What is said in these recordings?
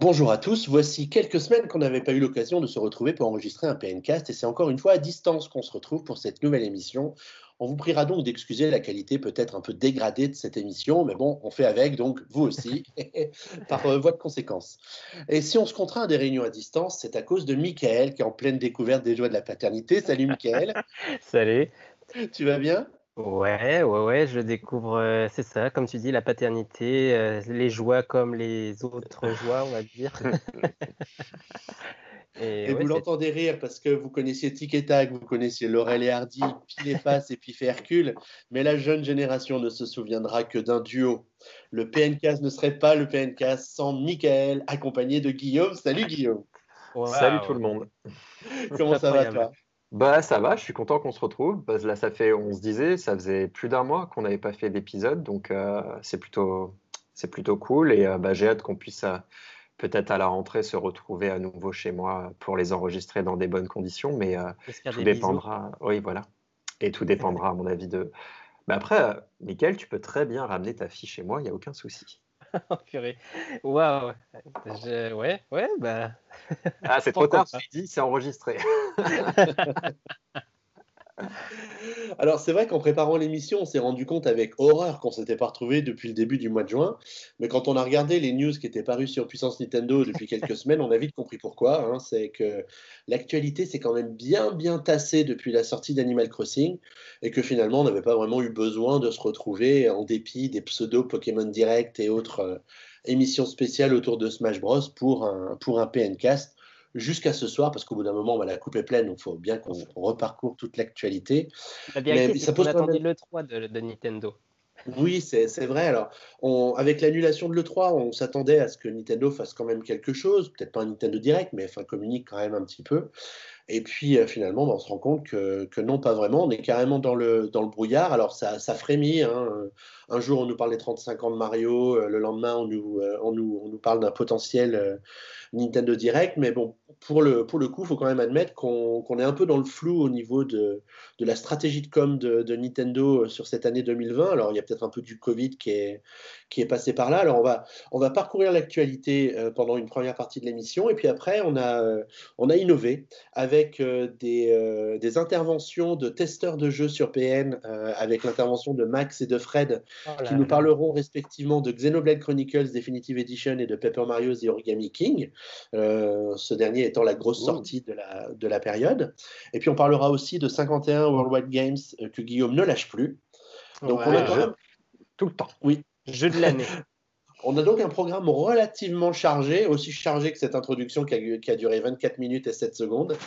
Bonjour à tous, voici quelques semaines qu'on n'avait pas eu l'occasion de se retrouver pour enregistrer un PNcast et c'est encore une fois à distance qu'on se retrouve pour cette nouvelle émission. On vous priera donc d'excuser la qualité peut-être un peu dégradée de cette émission, mais bon, on fait avec, donc vous aussi, par euh, voie de conséquence. Et si on se contraint à des réunions à distance, c'est à cause de Michael qui est en pleine découverte des joies de la paternité. Salut Michael. Salut. Tu vas bien? Ouais, ouais, ouais, je découvre, euh, c'est ça, comme tu dis, la paternité, euh, les joies comme les autres joies, on va dire. Et, vous l'entendez rire parce que vous connaissiez Tic et Tac, vous connaissiez Laurel et Hardy, Pile et Face et Pif et Hercule, mais la jeune génération ne se souviendra que d'un duo. Le PNCast ne serait pas le PNCast sans Michael, accompagné de Guillaume. Salut Guillaume. Salut tout le monde. Comment ça va toi? Bah ça va, je suis content qu'on se retrouve. Parce que là, ça fait, on se disait, ça faisait plus d'un mois qu'on n'avait pas fait d'épisode, donc euh, c'est plutôt, c'est plutôt cool. Et euh, bah, j'ai hâte qu'on puisse euh, peut-être à la rentrée se retrouver à nouveau chez moi pour les enregistrer dans des bonnes conditions, mais tout dépendra. Oui, voilà. Et tout dépendra, à mon avis, de. Mais après, Mickaël, tu peux très bien ramener ta fille chez moi, il n'y a aucun souci. oh, Waouh. Ouais, ouais, bah. ah, c'est trop tard, je dit, c'est enregistré. Alors c'est vrai qu'en préparant l'émission, on s'est rendu compte avec horreur qu'on s'était pas retrouvé depuis le début du mois de juin. Mais quand on a regardé les news qui étaient parues sur Puissance Nintendo depuis quelques semaines, on a vite compris pourquoi. Hein. C'est que l'actualité s'est quand même bien bien tassée depuis la sortie d'Animal Crossing et que finalement on n'avait pas vraiment eu besoin de se retrouver en dépit des pseudo Pokémon Direct et autres euh, émissions spéciales autour de Smash Bros pour un, pour un PNcast jusqu'à ce soir, parce qu'au bout d'un moment, bah, la coupe est pleine, donc il faut bien qu'on reparcourt toute l'actualité. Mais ça pose on le 3 de, Nintendo. Oui, c'est vrai. Alors, on, avec l'annulation de l'E3, on s'attendait à ce que Nintendo fasse quand même quelque chose, peut-être pas un Nintendo Direct, mais enfin communique quand même un petit peu. Et puis euh, finalement, bah, on se rend compte que, que, non, pas vraiment. On est carrément dans le, dans le brouillard. Alors ça, ça frémit. Hein. Un jour, on nous parle des 35 ans de Mario. Euh, le lendemain, on nous, euh, on nous, on nous parle d'un potentiel Nintendo Direct. Mais bon, pour le, pour le coup, il faut quand même admettre qu'on est un peu dans le flou au niveau de, de la stratégie de com de, de, Nintendo sur cette année 2020. Alors, il y a peut-être un peu du Covid qui est, qui est passé par là. Alors, on va, on va parcourir l'actualité pendant une première partie de l'émission. Et puis après, on a, on a innové avec euh, des, euh, des, interventions de testeurs de jeux sur PN, euh, avec l'intervention de Max et de Fred, oh qui nous parleront respectivement de Xenoblade Chronicles Definitive Edition et de Paper Mario The Origami King, ce dernier étant la grosse sortie de la, de la période. Et puis on parlera aussi de 51 Worldwide Games que Guillaume ne lâche plus. Donc on a quand même... Tout le temps. Oui. Jeu de l'année. On a donc un programme relativement chargé, aussi chargé que cette introduction qui a, duré 24 minutes et 7 secondes.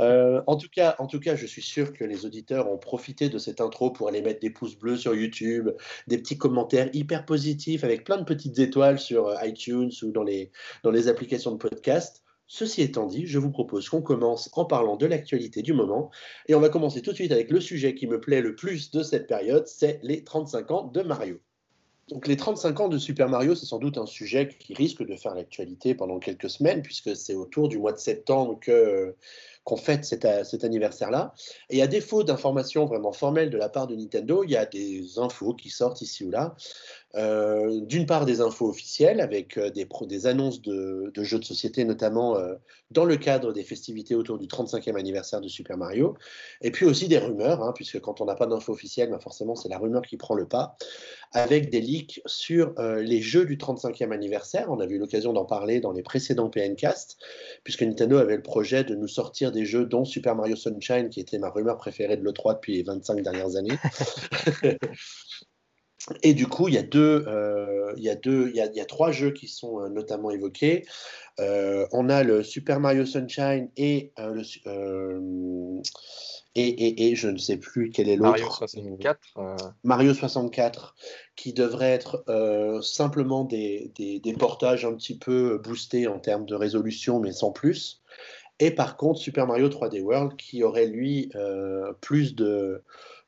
Euh, en, tout cas, en tout cas, je suis sûr que les auditeurs ont profité de cette intro pour aller mettre des pouces bleus sur YouTube, des petits commentaires hyper positifs avec plein de petites étoiles sur euh, iTunes ou dans les, dans les applications de podcast. Ceci étant dit, je vous propose qu'on commence en parlant de l'actualité du moment. Et on va commencer tout de suite avec le sujet qui me plaît le plus de cette période, c'est les 35 ans de Mario. Donc les 35 ans de Super Mario, c'est sans doute un sujet qui risque de faire l'actualité pendant quelques semaines, puisque c'est autour du mois de septembre que qu'on fête cet, cet anniversaire-là. Et à défaut d'informations vraiment formelles de la part de Nintendo, il y a des infos qui sortent ici ou là. Euh, d'une part, des infos officielles avec euh, des, annonces de, jeux de société, notamment euh, dans le cadre des festivités autour du 35e anniversaire de Super Mario. Et puis aussi des rumeurs, hein, puisque quand on n'a pas d'infos officielles, ben forcément c'est la rumeur qui prend le pas, avec des leaks sur les jeux du 35e anniversaire. On a eu l'occasion d'en parler dans les précédents PNcast, puisque Nintendo avait le projet de nous sortir des jeux dont Super Mario Sunshine, qui était ma rumeur préférée de l'E3 depuis les 25 dernières années. Et du coup, il y a deux, euh, il y a deux, il y a, il y a trois jeux qui sont euh, notamment évoqués. Euh, on a le Super Mario Sunshine et le et, et, et, je ne sais plus quel est l'autre. Mario 64. Mario 64, qui devrait être simplement des, des, des, portages un petit peu boostés en termes de résolution, mais sans plus. Et par contre, Super Mario 3D World, qui aurait lui plus de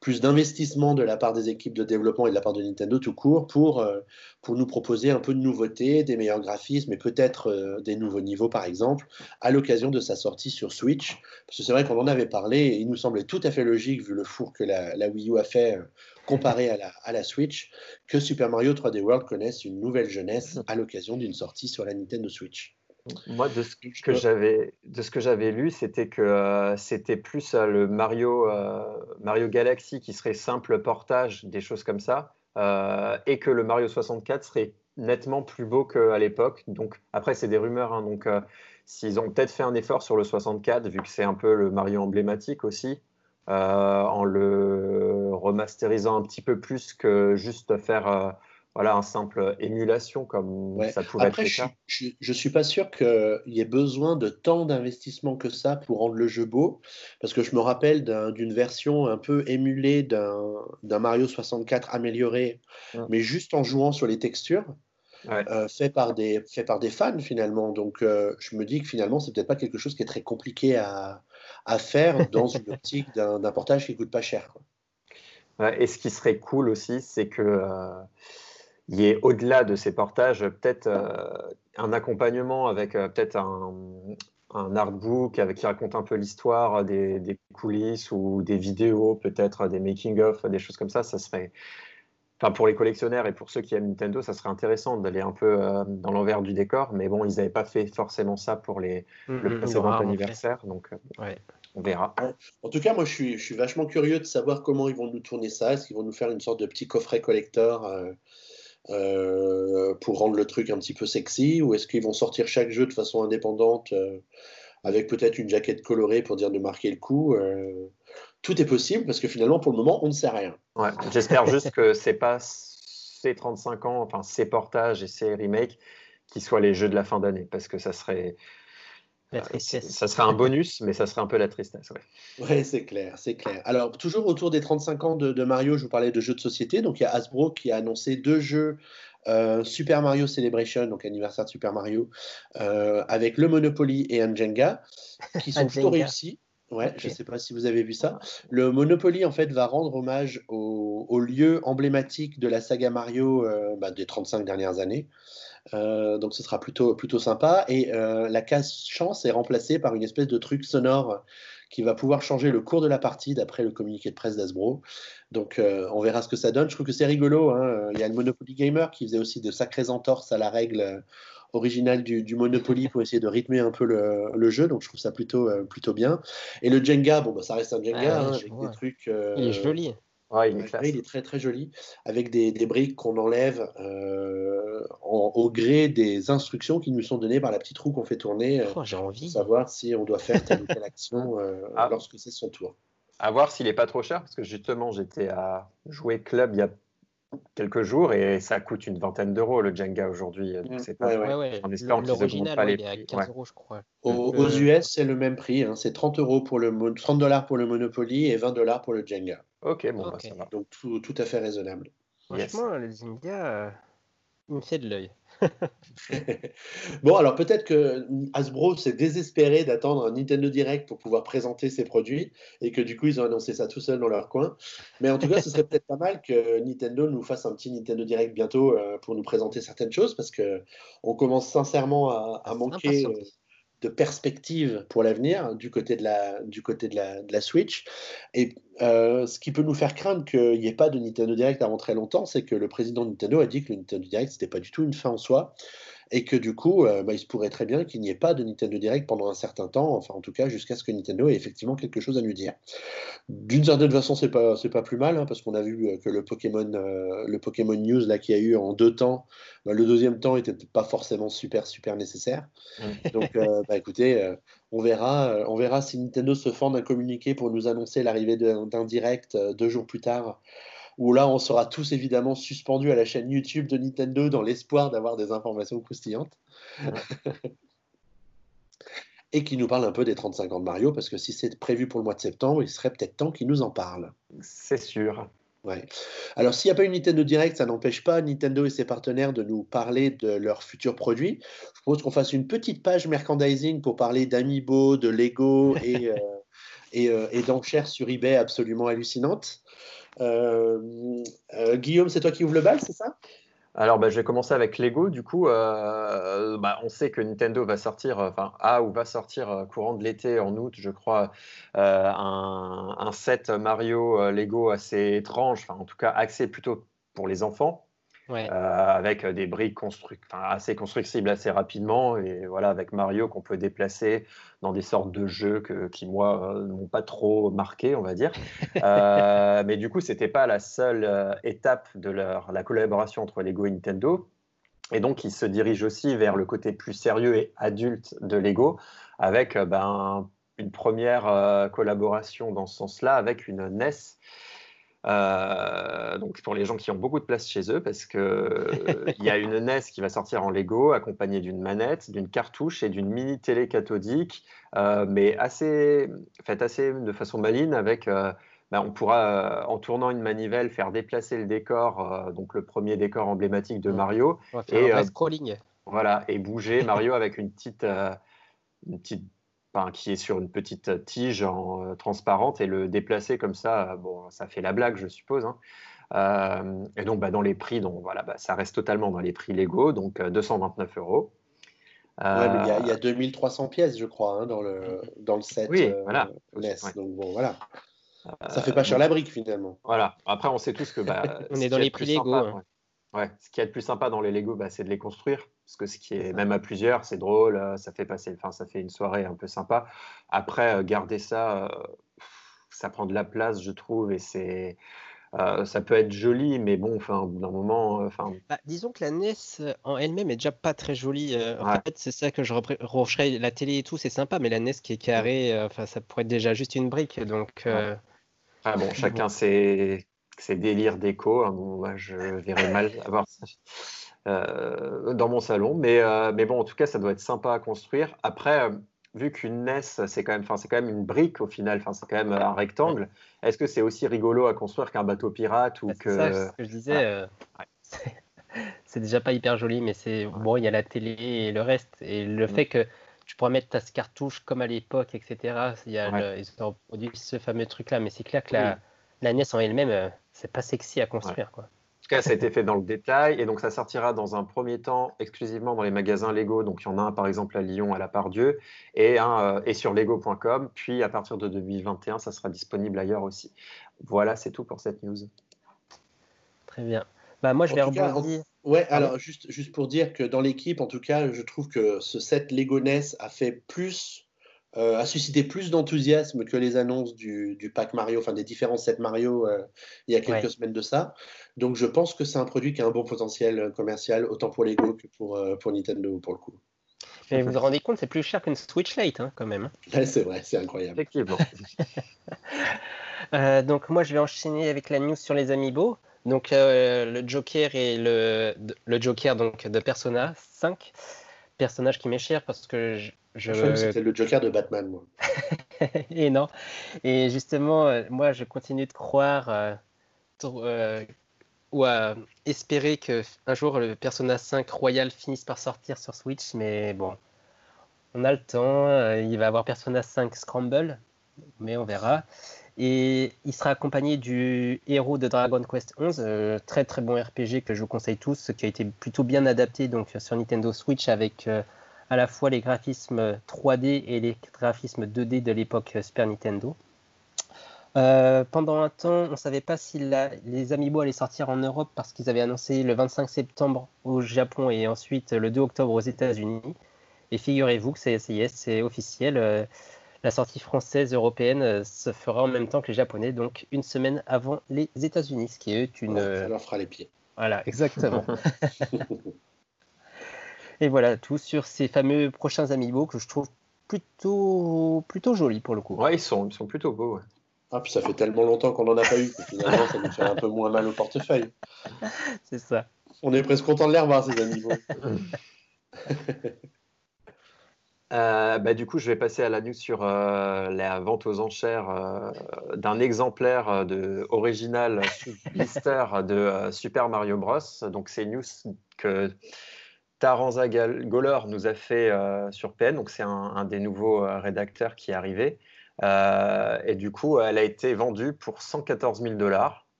plus d'investissement de la part des équipes de développement et de la part de Nintendo tout court pour, euh, pour nous proposer un peu de nouveautés, des meilleurs graphismes et peut-être euh, des nouveaux niveaux par exemple, à l'occasion de sa sortie sur Switch. Parce que c'est vrai qu'on en avait parlé et il nous semblait tout à fait logique, vu le four que la, Wii U a fait euh, comparé à la, à la Switch, que Super Mario 3D World connaisse une nouvelle jeunesse à l'occasion d'une sortie sur la Nintendo Switch. Moi, de ce que j'avais, de ce que j'avais lu, c'était que euh, c'était plus euh, le Mario, euh, Mario Galaxy qui serait simple portage, des choses comme ça, et que le Mario 64 serait nettement plus beau qu'à l'époque. Donc après, c'est des rumeurs. Hein. donc s'ils ont peut-être fait un effort sur le 64, vu que c'est un peu le Mario emblématique aussi, en le remasterisant un petit peu plus que juste faire voilà, un simple émulation comme ça pouvait être le cas. Je ne suis pas sûr qu'il y ait besoin de tant d'investissement que ça pour rendre le jeu beau, parce que je me rappelle d'une version un peu émulée d'un Mario 64 amélioré, mais juste en jouant sur les textures. Euh, fait, par des, fait par des fans finalement. Donc euh, je me dis que finalement, c'est peut-être pas quelque chose qui est très compliqué à, à faire dans une optique d'un portage qui coûte pas cher. et ce qui serait cool aussi, c'est que euh, il y ait au-delà de ces portages peut-être euh, un accompagnement avec euh, peut-être un, un, artbook avec, qui raconte un peu l'histoire des, coulisses ou des vidéos, peut-être des making-of, des choses comme ça. Ça serait, enfin pour les collectionneurs et pour ceux qui aiment Nintendo, ça serait intéressant d'aller un peu euh, dans l'envers du décor. Mais bon, ils n'avaient pas fait forcément ça pour les, mm, le mm, précédent anniversaire, donc on verra. En tout cas, moi, je suis, je suis, vachement curieux de savoir comment ils vont nous tourner ça. Est-ce qu'ils vont nous faire une sorte de petit coffret collector euh, pour rendre le truc un petit peu sexy Ou est-ce qu'ils vont sortir chaque jeu de façon indépendante euh, avec peut-être une jaquette colorée pour dire de marquer le coup euh, Tout est possible parce que finalement, pour le moment, on ne sait rien. Ouais, J'espère juste que c'est pas ces 35 ans, enfin ces portages et ces remakes qui soient les jeux de la fin d'année parce que ça serait la tristesse. Ça serait un bonus, mais ça serait un peu la tristesse. Oui, ouais, c'est clair, c'est clair. Alors, toujours autour des 35 ans de, Mario, je vous parlais de jeux de société. Donc, il y a Hasbro qui a annoncé deux jeux euh, Super Mario Celebration, donc anniversaire de Super Mario, euh, avec le Monopoly et un Jenga, qui sont plutôt réussis. Ouais, je ne sais pas si vous avez vu ça. Le Monopoly, en fait, va rendre hommage au, lieu emblématique de la saga Mario euh, bah, des 35 dernières années. Euh, donc ce sera plutôt, plutôt sympa. Et euh, la case chance est remplacée par une espèce de truc sonore qui va pouvoir changer le cours de la partie d'après le communiqué de presse d'Asbro. Donc euh, on verra ce que ça donne. Je trouve que c'est rigolo. Hein. Il y a le Monopoly Gamer qui faisait aussi de sacrées entorses à la règle originale du, Monopoly pour essayer de rythmer un peu le, jeu. Donc je trouve ça plutôt, plutôt bien. Et le Jenga, bon, bah, ça reste un Jenga hein, avec des trucs. Il est joli. Il, est très très joli, avec des, des briques qu'on enlève euh, au gré des instructions qui nous sont données par la petite roue qu'on fait tourner, euh, oh, j'ai envie. pour savoir si on doit faire telle ou telle action euh, ah. lorsque c'est son tour. À voir s'il n'est pas trop cher, parce que justement j'étais à jouer club il y a quelques jours et ça coûte une vingtaine d'euros le Jenga aujourd'hui. Mmh. C'est pas ouais, ouais. En espérant L'original, il est à 15 euros, je crois. Aux, US, c'est le même prix. Hein. C'est 30 euros pour le 30 dollars pour le Monopoly et 20 dollars pour le Jenga. Ok, bon, bah, ça va. Donc tout, tout, à fait raisonnable. Franchement, le Jenga, euh, il me fait de l'œil. bon, alors peut-être que Hasbro s'est désespéré d'attendre un Nintendo Direct pour pouvoir présenter ses produits et que du coup ils ont annoncé ça tout seul dans leur coin. Mais en tout cas, ce serait peut-être pas mal que Nintendo nous fasse un petit Nintendo Direct bientôt euh, pour nous présenter certaines choses parce que on commence sincèrement à, manquer de perspective pour l'avenir du côté de la, du côté de la, de la Switch. Et euh, ce qui peut nous faire craindre qu'il n'y ait pas de Nintendo Direct avant très longtemps, c'est que le président de Nintendo a dit que le Nintendo Direct, c'était pas du tout une fin en soi, et que du coup, euh, bah, il se pourrait très bien qu'il n'y ait pas de Nintendo Direct pendant un certain temps, enfin en tout cas jusqu'à ce que Nintendo ait effectivement quelque chose à nous dire. D'une certaine façon, c'est pas c'est pas plus mal hein, parce qu'on a vu euh, que le Pokémon euh, le Pokémon News là qu'il y a eu en deux temps, bah, le deuxième temps était pas forcément super super nécessaire. Donc bah, écoutez, on verra on verra si Nintendo se fend d'un communiqué pour nous annoncer l'arrivée d'un direct deux jours plus tard où là, on sera tous évidemment suspendus à la chaîne YouTube de Nintendo dans l'espoir d'avoir des informations croustillantes. et qui nous parle un peu des 35 ans de Mario, parce que si c'est prévu pour le mois de septembre, il serait peut-être temps qu'il nous en parle. C'est sûr. Ouais. Alors, s'il n'y a pas une Nintendo Direct, ça n'empêche pas Nintendo et ses partenaires de nous parler de leurs futurs produits. Je propose qu'on fasse une petite page merchandising pour parler d'Amiibo, de Lego et, euh, et, euh, et d'enchères sur eBay absolument hallucinantes. Euh, euh, Guillaume, c'est toi qui ouvre le bal, c'est ça? Alors, bah, je vais commencer avec Lego. Du coup, euh, bah, on sait que Nintendo va sortir, enfin, a ou va sortir courant de l'été, en août, je crois, un, un, set Mario Lego assez étrange, enfin, en tout cas, axé plutôt pour les enfants. Avec des briques assez constructibles assez rapidement. Et voilà, avec Mario qu'on peut déplacer dans des sortes de jeux qui, moi, n'ont pas trop marqué, on va dire. mais du coup, ce n'était pas la seule étape de leur, la collaboration entre Lego et Nintendo. Et donc, ils se dirigent aussi vers le côté plus sérieux et adulte de Lego, avec ben, une première collaboration dans ce sens-là avec une NES euh, donc pour les gens qui ont beaucoup de place chez eux, parce que il y a une NES qui va sortir en Lego, accompagnée d'une manette, d'une cartouche et d'une mini télé cathodique, euh, mais assez faite assez de façon maligne avec. Euh, bah, on pourra, en tournant une manivelle, faire déplacer le décor, donc le premier décor emblématique de mmh. Mario, et scrolling. Voilà, et bouger Mario avec une petite, une petite qui est sur une petite tige en, euh, transparente et le déplacer comme ça, euh, bon, ça fait la blague, je suppose. Hein. Euh, et donc, bah, dans les prix, donc, voilà, bah, ça reste totalement dans les prix légaux, donc 229 euros. il y, a 2300 pièces, je crois, hein, dans, le, dans le set oui, voilà. NES. Donc, bon, voilà. Ça fait pas cher la brique, finalement. Voilà. Après, on sait tous que. Bah, on est dans les prix légaux. Hein. Ouais. Ce qui est le plus sympa dans les Lego, bah, c'est de les construire. Parce que ce qui est, même à plusieurs, c'est drôle, euh, ça fait passer, enfin, ça fait une soirée un peu sympa. Après, euh, garder ça, euh, ça prend de la place, je trouve, et c'est. ça peut être joli, mais bon, enfin, d'un moment, enfin. Bah, disons que la NES en elle-même est déjà pas très jolie. en fait, c'est ça que je reprocherais. La télé et tout, c'est sympa, mais la NES qui est carrée, enfin, ça pourrait être déjà juste une brique. Donc. Ah bon, chacun ses, ses délires déco. Hein, moi, je verrais mal avoir ça. Euh, dans mon salon. Mais, euh, mais bon, en tout cas, ça doit être sympa à construire. Après, euh, vu qu'une NES, c'est quand, même, c'est quand même une brique au final, c'est quand même un rectangle, est-ce que c'est aussi rigolo à construire qu'un bateau pirate ou bah, que... C'est ce que je disais. c'est déjà pas hyper joli, mais c'est bon, il y a la télé et le reste. Et le mm. fait que tu pourras mettre ta cartouche comme à l'époque, etc. Il y a ils ont produit ce fameux truc-là, mais c'est clair que la, la NES en elle-même, c'est pas sexy à construire. Quoi tout cas, ça a été fait dans le détail et donc ça sortira dans un premier temps exclusivement dans les magasins Lego. Donc il y en a un par exemple à Lyon à la Pardieu et un euh, et sur lego.com. Puis à partir de 2021, ça sera disponible ailleurs aussi. Voilà, c'est tout pour cette news. Très bien. Bah, moi, je vais rebondir. Ouais, alors juste, juste pour dire que dans l'équipe, en tout cas, je trouve que ce set Lego NES a fait plus euh, a suscité plus d'enthousiasme que les annonces du, pack Mario, enfin des différents sets Mario euh, il y a quelques semaines de ça. Donc je pense que c'est un produit qui a un bon potentiel commercial, autant pour Lego que pour, euh, pour Nintendo pour le coup. Mais vous vous rendez compte, c'est plus cher qu'une Switch Lite hein, quand même. C'est vrai, c'est incroyable. Effectivement. donc moi je vais enchaîner avec la news sur les Amiibo. Donc le Joker et le, le Joker donc, de Persona 5, personnage qui m'est cher parce que je, c'était le Joker de Batman, moi. et non. Et justement, euh, moi, je continue de croire euh, euh, ou à espérer que un jour le Persona 5 Royal finisse par sortir sur Switch, mais bon, on a le temps. il va avoir Persona 5 Scramble, mais on verra. Et il sera accompagné du héros de Dragon Quest 11, très très bon RPG que je vous conseille tous, qui a été plutôt bien adapté donc sur Nintendo Switch avec à la fois les graphismes 3D et les graphismes 2D de l'époque Super Nintendo. Euh, pendant un temps, on ne savait pas si les Amiibo allaient sortir en Europe parce qu'ils avaient annoncé le 25 septembre au Japon et ensuite le 2 octobre aux États-Unis. Et figurez-vous que c'est c'est officiel. Euh, la sortie française européenne euh, se fera en même temps que les Japonais, donc une semaine avant les États-Unis, ce qui est une. ça leur fera les pieds. Voilà, exactement. Et voilà, tout sur ces fameux prochains amiibo que je trouve plutôt, plutôt jolis pour le coup. Ouais, ils sont, ils sont plutôt beaux. Ah, puis ça fait tellement longtemps qu'on n'en a pas eu que finalement ça nous fait un peu moins mal au portefeuille. C'est ça. On est presque content de les revoir, ces amiibo. Euh, bah, du coup, je vais passer à la news sur euh, la vente aux enchères euh, d'un exemplaire de, original blister de Super Mario Bros. Donc, c'est une news que Taranza Goller nous a fait euh, sur PN, donc c'est un, des nouveaux euh, rédacteurs qui est arrivé. Euh, et du coup, elle a été vendue pour 114 000 dollars.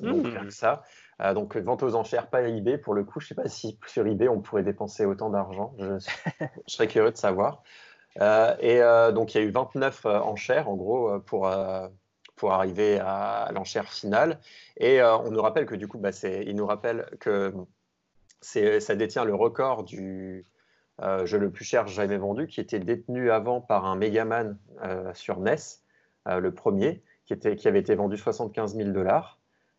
Donc, mmh. ça. donc, vente aux enchères, pas eBay. Pour le coup, je ne sais pas si sur eBay, on pourrait dépenser autant d'argent. Je, je, serais curieux de savoir. et donc, il y a eu 29 enchères, en gros, pour, pour arriver à l'enchère finale. Et on nous rappelle que du coup, bah, il nous rappelle que ça détient le record du jeu le plus cher jamais vendu, qui était détenu avant par un Megaman sur NES, le premier, qui, avait été vendu 75 000 dollars.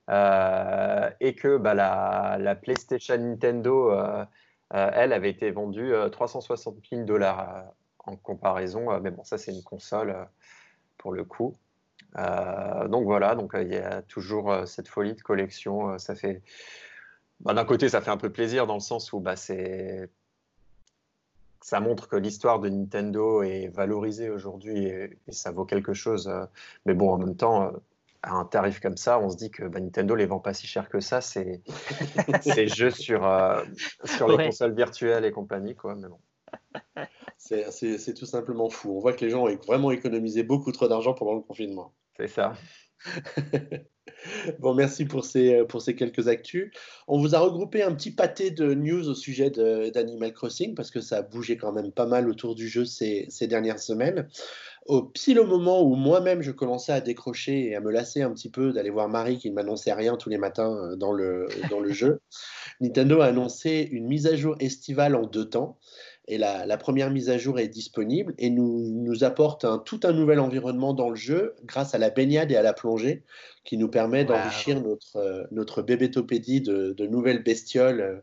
et que bah, la, la, PlayStation Nintendo euh, elle avait été vendue 360 euh, 000 dollars euh, en comparaison. mais bon, ça, c'est une console pour le coup. donc voilà, donc il y a toujours cette folie de collection. ça fait, bah, d'un côté, ça fait un peu plaisir dans le sens où bah, c'est, ça montre que l'histoire de Nintendo est valorisée aujourd'hui et, ça vaut quelque chose. mais bon, en même temps, à un tarif comme ça, on se dit que bah, Nintendo les vend pas si cher que ça, c'est ces jeux sur, euh, sur les consoles virtuelles et compagnie. Quoi, mais bon. C'est tout simplement fou. On voit que les gens ont vraiment économisé beaucoup trop d'argent pendant le confinement. C'est ça. bon, merci pour ces, pour ces quelques actus. On vous a regroupé un petit pâté de news au sujet d'Animal Crossing parce que ça a bougé quand même pas mal autour du jeu ces, dernières semaines. Au pile au moment où moi-même je commençais à décrocher et à me lasser un petit peu d'aller voir Marie qui ne m'annonçait rien tous les matins euh, dans le jeu, Nintendo a annoncé une mise à jour estivale en deux temps. Et la, la, première mise à jour est disponible et nous, nous apporte un, tout un nouvel environnement dans le jeu grâce à la baignade et à la plongée qui nous permet d'enrichir notre, euh, notre bébétopédie de, de, nouvelles bestioles euh,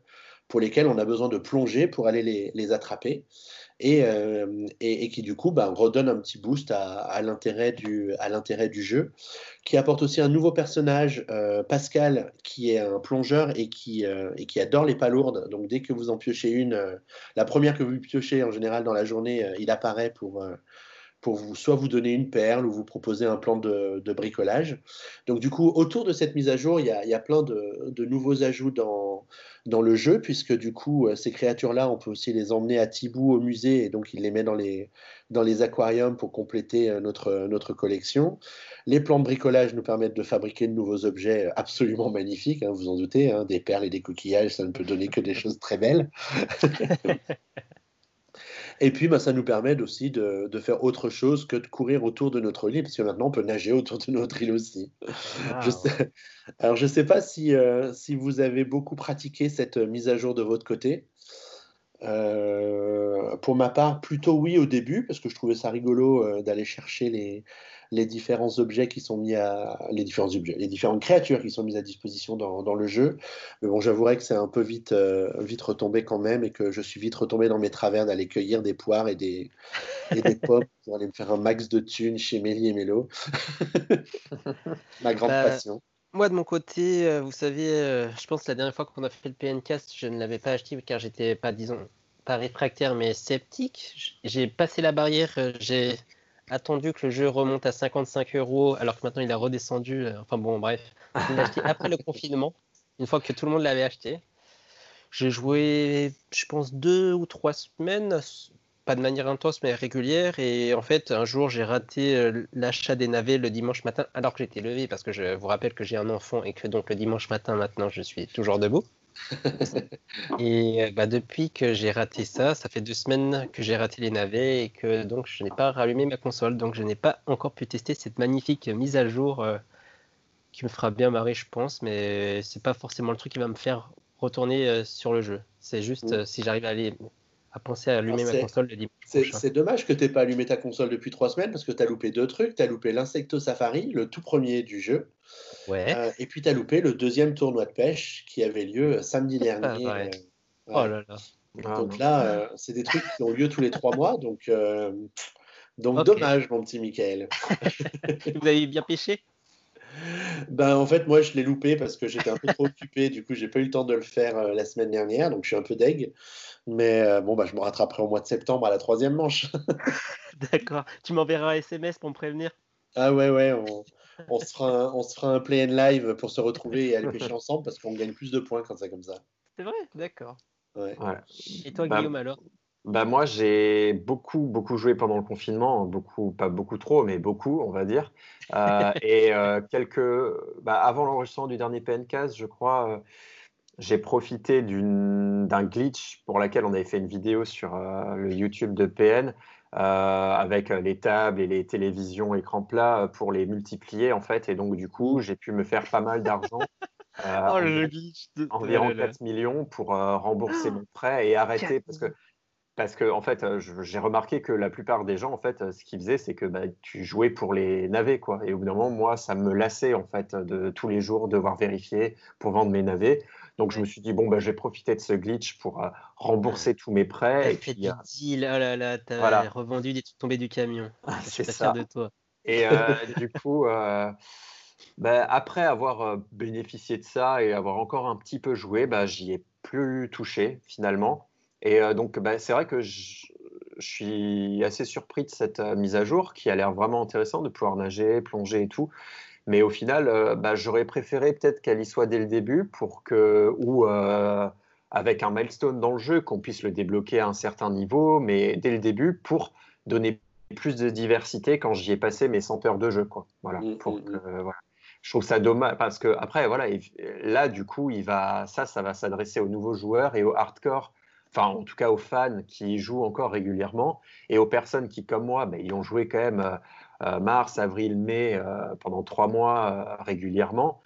pour lesquelles on a besoin de plonger pour aller les, les attraper. Euh, et, qui du coup bah, redonne un petit boost à, l'intérêt du, du, jeu, qui apporte aussi un nouveau personnage, euh, Pascal, qui est un plongeur et qui, euh, et qui adore les palourdes. Donc dès que vous en piochez une, la première que vous piochez en général dans la journée, il apparaît pour pour vous, soit vous donner une perle ou vous proposer un plan de, bricolage. Donc du coup, autour de cette mise à jour, il y a, plein de, nouveaux ajouts dans, le jeu, puisque du coup, euh, ces créatures-là, on peut aussi les emmener à Tibou au musée, et donc il les met dans les, aquariums pour compléter euh, notre, collection. Les plans de bricolage nous permettent de fabriquer de nouveaux objets absolument magnifiques, hein, vous en doutez, hein, des perles et des coquillages, ça ne peut donner que des choses très belles. Et puis, bah, ça nous permet aussi de, de, faire autre chose que de courir autour de notre lit, parce que maintenant, on peut nager autour de notre île aussi. Je sais... Alors, je ne sais pas si, euh, si vous avez beaucoup pratiqué cette mise à jour de votre côté. Euh, pour ma part, plutôt oui au début, parce que je trouvais ça rigolo euh, d'aller chercher les, les différents objets qui sont mis à les différents objets, les différentes créatures qui sont mises à disposition dans, dans le jeu. Mais bon, j'avouerai que c'est un peu vite, euh, vite retombé quand même et que je suis vite retombé dans mes travers d'aller cueillir des poires et des, et des pommes pour aller me faire un max de thunes chez Mélie et Mélo. Ma grande bah, passion. Moi, de mon côté, euh, vous savez, euh, je pense que la dernière fois qu'on a fait le PNcast, je ne l'avais pas acheté car j'étais pas, disons, pas réfractaire mais sceptique. J'ai passé la barrière, j'ai attendu que le jeu remonte à 55 euros, alors que maintenant il a redescendu. Euh, enfin bon, bref, je l'ai acheté après le confinement, une fois que tout le monde l'avait acheté. J'ai joué, je pense, deux ou trois semaines, pas de manière intense, mais régulière. Et en fait, un jour, j'ai raté euh, l'achat des navets le dimanche matin, alors que j'étais levé, parce que je vous rappelle que j'ai un enfant et que donc le dimanche matin, maintenant, je suis toujours debout. et euh, bah, depuis que j'ai raté ça, ça fait deux semaines que j'ai raté les navets et que donc je n'ai pas rallumé ma console. Donc je n'ai pas encore pu tester cette magnifique mise à jour euh, qui me fera bien marrer, je pense. Mais c'est pas forcément le truc qui va me faire retourner euh, sur le jeu. C'est juste si j'arrive à aller à penser à allumer ma console le dimanche. C'est dommage que tu n'aies pas allumé ta console depuis trois semaines parce que tu as loupé deux trucs. Tu as loupé l'Insecto Safari, le tout premier du jeu. Ouais. Euh, et puis tu as loupé le deuxième tournoi de pêche qui avait lieu samedi ah, dernier. Euh, oh là là. Donc ah, là, euh, c'est des trucs qui ont lieu tous les trois mois. Donc, donc dommage, mon petit Michael. Vous avez bien pêché? Ben, en fait, moi, je l'ai loupé parce que j'étais un peu trop occupé. Du coup, j'ai pas eu le temps de le faire la semaine dernière. Donc, je suis un peu deg. Mais euh, bon, bah, je me rattraperai au mois de septembre à la troisième manche. D'accord. Tu m'enverras un SMS pour me prévenir Ah ouais, ouais. On, se, fera un, on se fera un play and live pour se retrouver et aller pêcher ensemble parce qu'on gagne plus de points quand c'est comme ça. C'est vrai? D'accord. Ouais. Et toi, Guillaume, alors? bah moi, j'ai beaucoup, beaucoup joué pendant le confinement, beaucoup, pas beaucoup trop, mais beaucoup, on va dire. Euh, et euh, quelques, bah, avant l'enregistrement du dernier PNCast, je crois, j'ai profité d'un glitch pour laquelle on avait fait une vidéo sur euh, le YouTube de PN. avec les tables et les télévisions écran plat pour les multiplier en fait. Et donc du coup, j'ai pu me faire pas mal d'argent. oh, le glitch environ 4 millions pour rembourser mon prêt et arrêter parce que parce que en fait, j'ai remarqué que la plupart des gens, en fait, ce qu'ils faisaient, c'est que bah, tu jouais pour les navets, quoi. Et au bout d'un moment, moi, ça me lassait en fait de tous les jours devoir vérifier pour vendre mes navets. Donc je me suis dit bon bah je vais profiter de ce glitch pour rembourser tous mes prêts. Et puis du deal, oh là là, t'as revendu des trucs tombés du camion. c'est ça. de toi. Et du coup, bah, après avoir bénéficié de ça et avoir encore un petit peu joué, bah, j'y ai plus touché finalement. Et euh, donc, bah, c'est vrai que je, suis assez surpris de cette euh, mise à jour qui a l'air vraiment intéressante de pouvoir nager, plonger et tout. Mais au final, euh, bah, j'aurais préféré peut-être qu'elle y soit dès le début pour que, ou avec un milestone dans le jeu, qu'on puisse le débloquer à un certain niveau, mais dès le début pour donner plus de diversité quand j'y ai passé mes 100 heures de jeu. Quoi. Voilà, mmh, pour mmh, mmh. voilà. Je trouve ça dommage parce que après, voilà, là, du coup, il va, ça, ça va s'adresser aux nouveaux joueurs et aux hardcore enfin en tout cas aux fans qui jouent encore régulièrement et aux personnes qui, comme moi, ben, ils ont joué quand même euh, euh, mars, avril, mai euh, pendant trois mois régulièrement.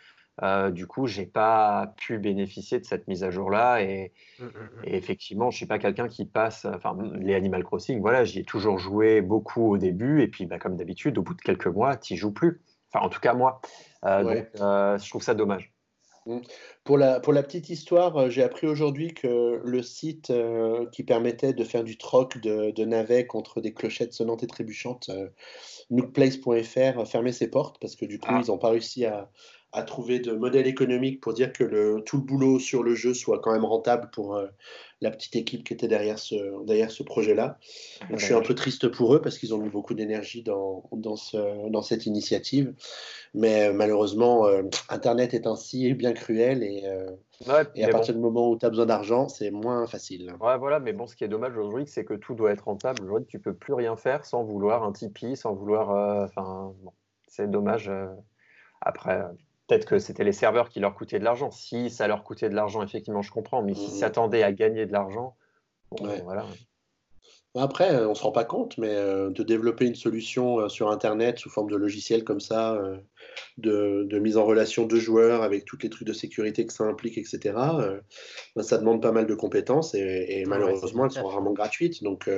du coup, j'ai pas pu bénéficier de cette mise à jour là et, mmh, mmh, mmh. effectivement, je suis pas quelqu'un qui passe. Enfin, les Animal Crossing, voilà, j'y ai toujours joué beaucoup au début et puis, bah, comme d'habitude, au bout de quelques mois, tu joues plus. Enfin, en tout cas moi. Donc, je trouve ça dommage. Mmh. Pour la, pour la petite histoire, euh, j'ai appris aujourd'hui que le site euh, qui permettait de faire du troc de, de navets contre des clochettes sonnantes et trébuchantes, euh, nookplace.fr, fermait ses portes parce que du coup, ah. ils n'ont pas réussi à, à trouver de modèle économique pour dire que le, tout le boulot sur le jeu soit quand même rentable pour euh, la petite équipe qui était derrière ce, derrière ce projet-là. je suis un peu triste pour eux parce qu'ils ont mis beaucoup d'énergie dans, dans, ce, dans cette initiative. Mais euh, malheureusement, euh, Internet est ainsi bien cruel et, et à partir du moment où tu as besoin d'argent, c'est moins facile. Ouais, voilà, mais bon, ce qui est dommage aujourd'hui, c'est que tout doit être rentable. Aujourd'hui, tu peux plus rien faire sans vouloir un Tipeee, sans vouloir. Enfin, bon, c'est dommage. après peut-être que c'était les serveurs qui leur coûtaient de l'argent. Si ça leur coûtait de l'argent, effectivement, je comprends. Mais s'ils mhm. s'attendaient à gagner de l'argent, voilà. Après, on ne se rend pas compte, mais euh, de développer une solution euh, sur Internet sous forme de logiciel comme ça, euh, de, mise en relation de joueurs avec tous les trucs de sécurité que ça implique, etc., ben, ça demande pas mal de compétences et, malheureusement, elles sont rarement gratuites. Donc,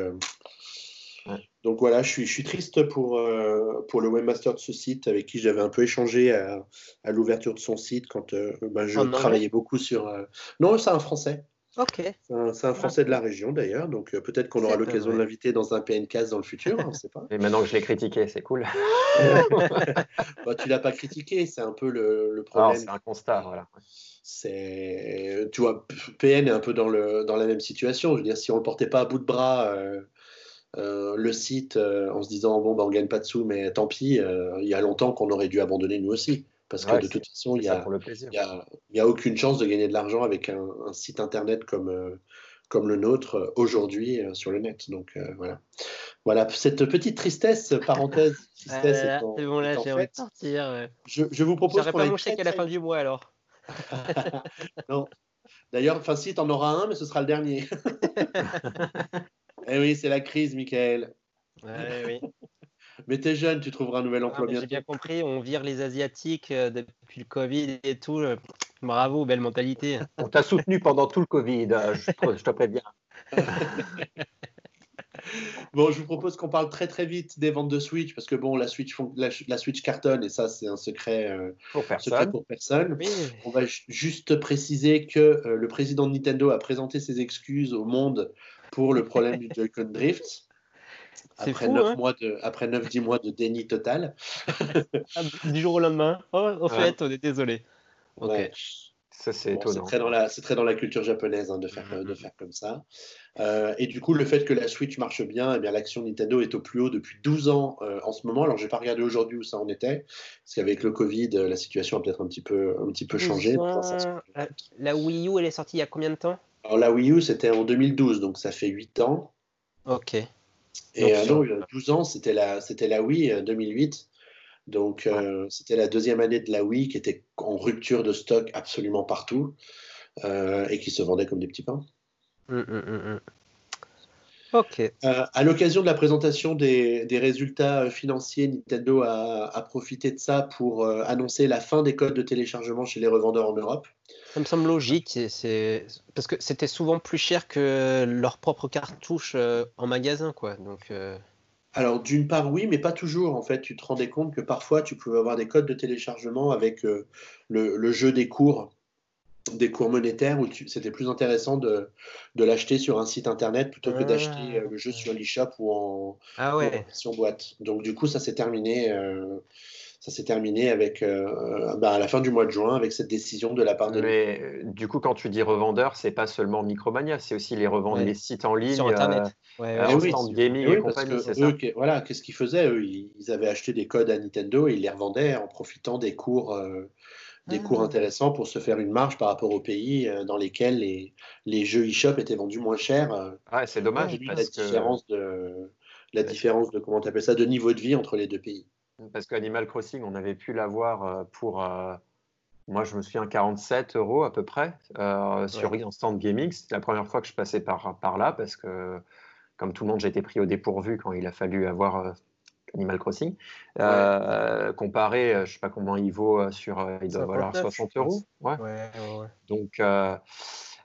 donc voilà, je suis, je suis triste pour, euh, pour le webmaster de ce site avec qui j'avais un peu échangé à, à l'ouverture de son site quand euh, bah, je travaillais beaucoup sur. Euh, non, c'est un français. Ok. C'est un, français de la région d'ailleurs, donc peut-être qu'on aura l'occasion de l'inviter dans un PNCast dans le futur, on sait pas. Et maintenant que je l'ai critiqué, c'est cool. bah, tu l'as pas critiqué, c'est un peu le, le problème. C'est un constat, voilà. C'est, tu vois, PN est un peu dans, le, dans la même situation. Je veux dire, si on le portait pas à bout de bras euh, le site euh, en se disant bon, bah, on gagne pas de sous, mais tant pis, euh, il y a longtemps qu'on aurait dû abandonner nous aussi. Parce que de toute façon, il n'y a, y a, aucune chance de gagner de l'argent avec un, site internet comme, comme le nôtre aujourd'hui sur le net. Donc voilà. Voilà, cette petite tristesse, parenthèse. Tristesse c'est bon, là, j'ai envie de sortir. Je, je vous propose. J'aurais pas mon chèque à la fin du mois alors. non. D'ailleurs, enfin, si, tu en auras un, mais ce sera le dernier. Eh oui, c'est la crise, Michael. Ouais, oui. Mais t'es jeune, tu trouveras un nouvel emploi J'ai bien compris, on vire les Asiatiques euh, depuis le Covid et tout. Euh, bravo, belle mentalité. On t'a soutenu pendant tout le Covid, euh, je, te préviens. bon, je vous propose qu'on parle très très vite des ventes de Switch parce que bon, la Switch, la, Switch cartonne et ça, c'est un secret, pour personne. pour personne. On va juste préciser que le président de Nintendo a présenté ses excuses au monde pour le problème du Joy-Con Drift. Après, 9 hein. mois de, après 9-10 mois de déni total. Ah, du jour au lendemain. Oh, au fait, on est désolé. Ça, c'est étonnant. C'est très, dans la, très dans la culture japonaise hein, de, faire, mm-hmm. de faire comme ça. Euh, et du coup, le fait que la Switch marche bien, eh bien l'action Nintendo est au plus haut depuis 12 ans euh, en ce moment. Alors, je n'ai pas regardé aujourd'hui où ça en était, parce qu'avec le Covid, euh, la situation a peut-être un petit peu, un petit peu changé. La Wii U, elle est sortie il y a combien de temps? Alors la Wii U, c'était en 2012, donc ça fait 8 ans. Ok. Et euh, non, il y a 12 ans, c'était la, c'était la Wii 2008. Euh, donc euh, c'était la deuxième année de la Wii qui était en rupture de stock absolument partout et qui se vendait comme des petits pains. Hum, Ok. Euh, à l'occasion de la présentation des, des résultats financiers, Nintendo a, a, profité de ça pour euh, annoncer la fin des codes de téléchargement chez les revendeurs en Europe. Ça me semble logique, c'est parce que c'était souvent plus cher que leurs propres cartouches euh, en magasin, quoi. Donc. Euh, Alors d'une part oui, mais pas toujours. En fait, tu te rendais compte que parfois tu pouvais avoir des codes de téléchargement avec euh, le, le, jeu des cours, des cours monétaires, où c'était plus intéressant de, de l'acheter sur un site internet plutôt que ah. d'acheter le jeu sur l'eShop ou en, ah ouais. en version boîte. Donc du coup, ça s'est terminé ça s'est terminé avec, euh, bah, à la fin du mois de juin avec cette décision de la part de. Mais euh, du coup, quand tu dis revendeur, c'est pas seulement Micromania, c'est aussi les revendeurs, ouais. les sites en ligne, sur Internet, euh, ouais, ouais. Oui, gaming oui, et compagnie. Que eux, ça voilà, qu'est-ce qu'ils faisaient eux? Ils, avaient acheté des codes à Nintendo et ils les revendaient en profitant des cours. Euh, des ah. cours intéressants pour se faire une marge par rapport aux pays dans lesquels les, les jeux eShop étaient vendus moins cher. Ah, c'est dommage. Parce la que... différence de la différence de comment tu appelles ça de niveau de vie entre les deux pays. Parce qu'Animal Crossing, on avait pu l'avoir euh, pour, euh, moi je me souviens, 47 euros à peu près euh, sur ouais. Instant Gaming. C'était la première fois que je passais par, par là parce que, comme tout le monde, j'ai été pris au dépourvu quand il a fallu avoir Animal Crossing. Ouais. comparé, je ne sais pas combien il vaut sur, il doit valoir 60 euros. Ouais. Donc,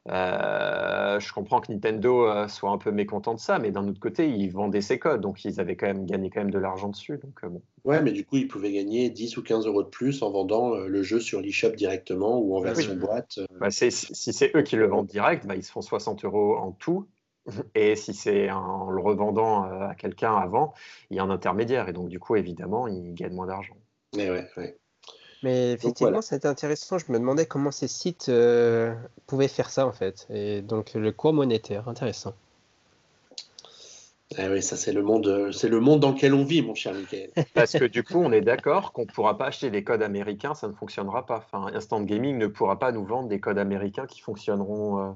euh, je comprends que Nintendo euh, soit un peu mécontent de ça, mais d'un autre côté, ils vendaient ses codes, donc ils avaient quand même gagné quand même de l'argent dessus. Donc, euh, bon. Ouais, mais du coup, ils pouvaient gagner 10 ou 15 euros de plus en vendant le jeu sur l'eShop directement ou en version oui. boîte. Bah, si c'est eux qui le vendent direct, bah, ils se font 60 euros en tout. Et si c'est en le revendant à quelqu'un avant, il y a un intermédiaire. Et donc, du coup, évidemment, ils gagnent moins d'argent. Mais ouais, ouais. Mais effectivement, voilà. c'était intéressant. Je me demandais comment ces sites euh, pouvaient faire ça en fait. Et donc le cours monétaire, intéressant. Ah oui, ça c'est le monde, c'est le monde dans lequel on vit, mon cher Michael. Parce que du coup, on est d'accord qu'on ne pourra pas acheter des codes américains, ça ne fonctionnera pas. Enfin, Instant Gaming ne pourra pas nous vendre des codes américains qui fonctionneront. Euh...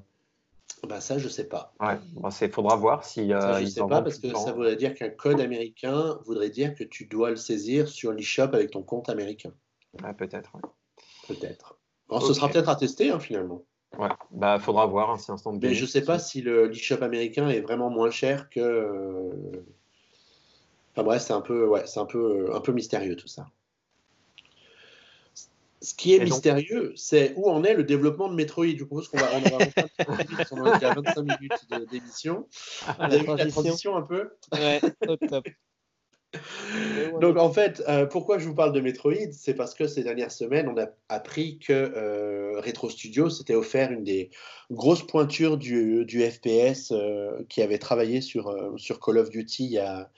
Bah ça, je sais pas. Ouais, bon, il faudra voir si. Euh, ça, je sais pas parce que ça voudrait dire qu'un code américain voudrait dire que tu dois le saisir sur l'eShop avec ton compte américain. Ah, peut-être. Ouais. Peut-être. Bon, okay. Ce sera peut-être à tester hein, finalement. Ouais, bah faudra voir hein, si instant de Mais je sais pas si le l'e-shop américain est vraiment moins cher que. euh, Enfin bref, c'est un peu, ouais, c'est un peu, un peu mystérieux tout ça. Ce qui est Et donc- mystérieux, c'est où en est le développement de Metroid. Je propose qu'on va rendre un parce qu'on en est à 25 minutes d'émission. Ah, vu la transition un peu? Ouais, top, top. Donc en fait, euh, pourquoi je vous parle de Metroid? C'est parce que ces dernières semaines, on a appris que euh, Retro Studio s'était offert une des grosses pointures du, du FPS euh, qui avait travaillé sur, sur Call of Duty il y a,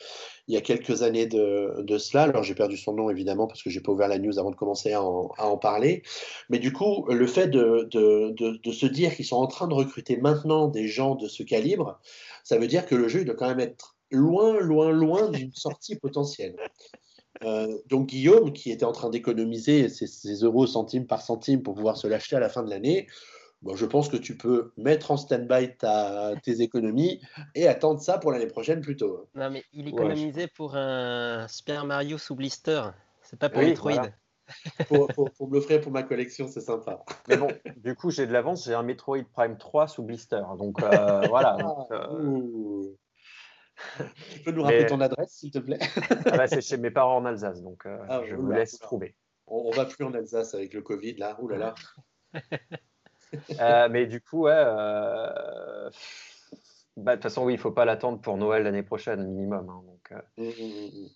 il y a quelques années de, de cela. Alors j'ai perdu son nom évidemment parce que j'ai pas ouvert la news avant de commencer à en, à en parler. Mais du coup, le fait de, de, de, de se dire qu'ils sont en train de recruter maintenant des gens de ce calibre, ça veut dire que le jeu il doit quand même être loin, loin, loin d'une sortie potentielle. Euh, donc Guillaume, qui était en train d'économiser ses, ses, euros centime par centime pour pouvoir se l'acheter à la fin de l'année, bon, je pense que tu peux mettre en stand-by tes économies et attendre ça pour l'année prochaine plutôt. Non, mais il économisait ouais. pour un Super Mario sous blister. C'est pas pour oui, Metroid. Voilà. pour, pour, pour me l'offrir pour ma collection, c'est sympa. Mais bon, du coup, j'ai de l'avance, j'ai un Metroid Prime 3 sous blister. Donc euh, voilà. Donc, euh... Tu peux nous rappeler Mais... ton adresse, s'il te plaît ah bah, C'est chez mes parents en Alsace, donc euh, ah, je vous laisse oula. trouver. On, on, va plus en Alsace avec le Covid, là. Ouh là là. euh, mais du coup, ouais. Euh... Bah, de toute façon, oui, il ne faut pas l'attendre pour Noël l'année prochaine, minimum. Hein, donc, mmh, mmh.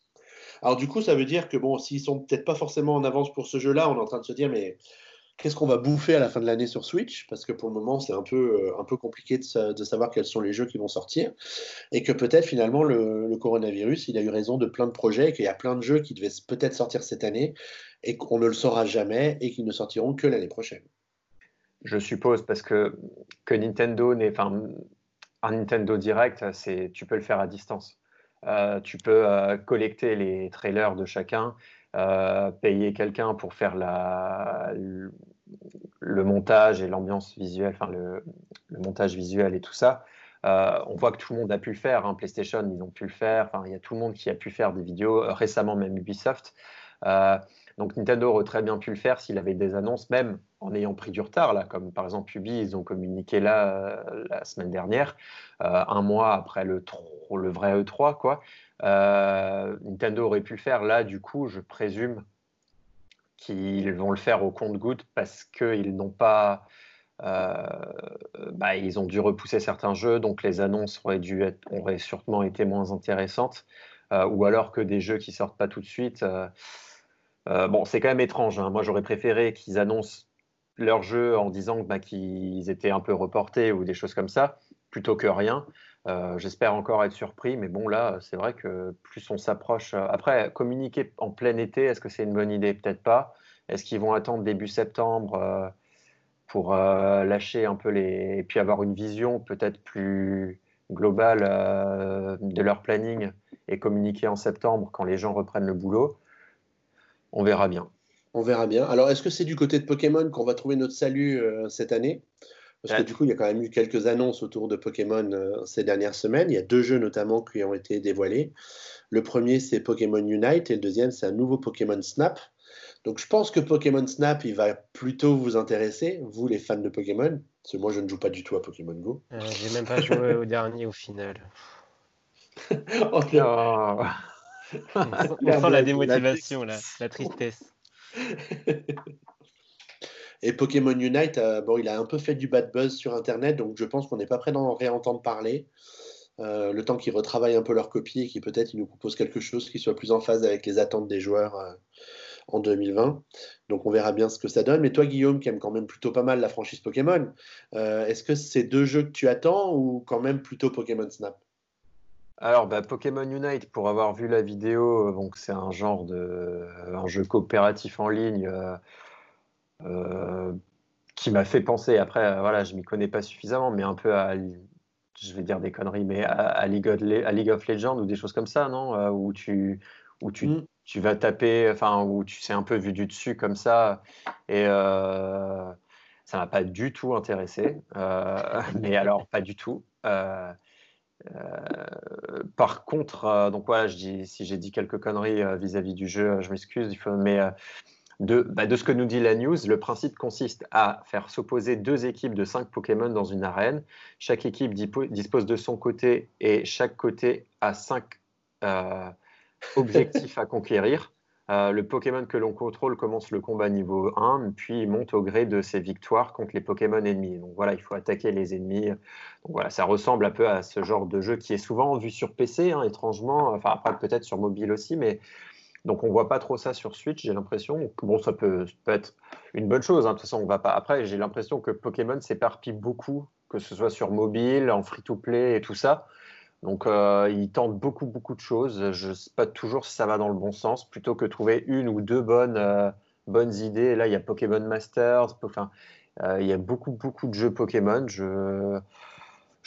Alors, du coup, ça veut dire que, bon, s'ils sont peut-être pas forcément en avance pour ce jeu-là, on est en train de se dire, mais qu'est-ce qu'on va bouffer à la fin de l'année sur Switch? Parce que pour le moment, c'est un peu, euh, un peu compliqué de, savoir quels sont les jeux qui vont sortir. Et que peut-être finalement, le, coronavirus, il a eu raison de plein de projets, et qu'il y a plein de jeux qui devaient peut-être sortir cette année, et qu'on ne le saura jamais, et qui ne sortiront que l'année prochaine. Je suppose, parce que, que Nintendo n'est. Enfin, un Nintendo Direct, tu peux le faire à distance. Euh, tu peux euh, collecter les trailers de chacun, payer quelqu'un pour faire la, le, montage et l'ambiance visuelle, enfin le, montage visuel et tout ça. Euh, on voit que tout le monde a pu le faire. Hein. PlayStation, ils ont pu le faire. Enfin, il y a tout le monde qui a pu faire des vidéos. Euh, récemment, même Ubisoft. Euh, Donc Nintendo aurait très bien pu le faire s'il avait des annonces, même en ayant pris du retard, là, comme par exemple Ubi, ils ont communiqué là la semaine dernière, un mois après le, le vrai E3, quoi. Nintendo aurait pu le faire. Là, du coup, je présume qu'ils vont le faire au compte-goutte parce qu'ils n'ont pas. Euh, bah, ils ont dû repousser certains jeux, donc les annonces auraient, dû être, auraient sûrement été moins intéressantes, euh, ou alors que des jeux qui sortent pas tout de suite. Euh, bon, c'est quand même étrange. Hein. Moi, j'aurais préféré qu'ils annoncent leur jeu en disant bah, qu'ils étaient un peu reportés ou des choses comme ça, plutôt que rien. J'espère encore être surpris, mais bon, là, c'est vrai que plus on s'approche. Après, communiquer en plein été, est-ce que c'est une bonne idée? Peut-être pas. Est-ce qu'ils vont attendre début septembre pour euh, lâcher un peu les. et puis avoir une vision peut-être plus globale euh, de leur planning et communiquer en septembre quand les gens reprennent le boulot, on verra bien. On verra bien. Alors, est-ce que c'est du côté de Pokémon qu'on va trouver notre salut euh, cette année? Parce que du coup, il y a quand même eu quelques annonces autour de Pokémon ces dernières semaines. Il y a deux jeux notamment qui ont été dévoilés. Le premier, c'est Pokémon Unite et le deuxième, c'est un nouveau Pokémon Snap. Donc je pense que Pokémon Snap, il va plutôt vous intéresser, vous les fans de Pokémon, parce que moi je ne joue pas du tout à Pokémon Go. Euh, J'ai même pas joué au dernier au final. oh, non. On sent la démotivation, la, la tristesse. Et Pokémon Unite, euh, bon, il a un peu fait du bad buzz sur Internet, donc je pense qu'on n'est pas prêt d'en réentendre parler. Euh, le temps qu'ils retravaillent un peu leur copie et qu'ils peut-être nous proposent quelque chose qui soit plus en phase avec les attentes des joueurs euh, en 2020. Donc on verra bien ce que ça donne. Mais toi, Guillaume, qui aime quand même plutôt pas mal la franchise Pokémon, est-ce que c'est deux jeux que tu attends ou quand même plutôt Pokémon Snap? Alors, bah, Pokémon Unite, pour avoir vu la vidéo, c'est un genre de un jeu coopératif en ligne qui m'a fait penser. Après, voilà, je m'y connais pas suffisamment, mais un peu à je vais dire des conneries, mais à, League, of, à League, of, Legends ou des choses comme ça, non euh, Où tu, où tu, mm. tu vas taper, enfin, où tu sais un peu vu du dessus comme ça. Et euh, ça m'a pas du tout intéressé. Euh, mais alors, pas du tout. par contre, donc voilà, je dis, si j'ai dit quelques conneries vis-à-vis du jeu, je m'excuse, mais bah, de, ce que nous dit la news, le principe consiste à faire s'opposer deux équipes de cinq Pokémon dans une arène. Chaque équipe dispose de son côté et chaque côté a cinq euh, objectifs à conquérir. Euh, le Pokémon que l'on contrôle commence le combat niveau 1, puis monte au gré de ses victoires contre les Pokémon ennemis. Donc voilà, il faut attaquer les ennemis. Donc voilà, ça ressemble un peu à ce genre de jeu qui est souvent vu sur PC, hein, étrangement. Enfin, après, peut-être sur mobile aussi, mais donc on voit pas trop ça sur Switch, j'ai l'impression. Bon, ça peut, être une bonne chose. Hein. De toute façon, on va pas. Après, j'ai l'impression que Pokémon s'éparpille beaucoup, que ce soit sur mobile, en free-to-play et tout ça. Donc euh, ils tentent beaucoup beaucoup de choses. Je sais pas toujours si ça va dans le bon sens. Plutôt que trouver une ou deux bonnes euh, bonnes idées. Là, il y a Pokémon Masters. Enfin, euh, il y a beaucoup beaucoup de jeux Pokémon. Je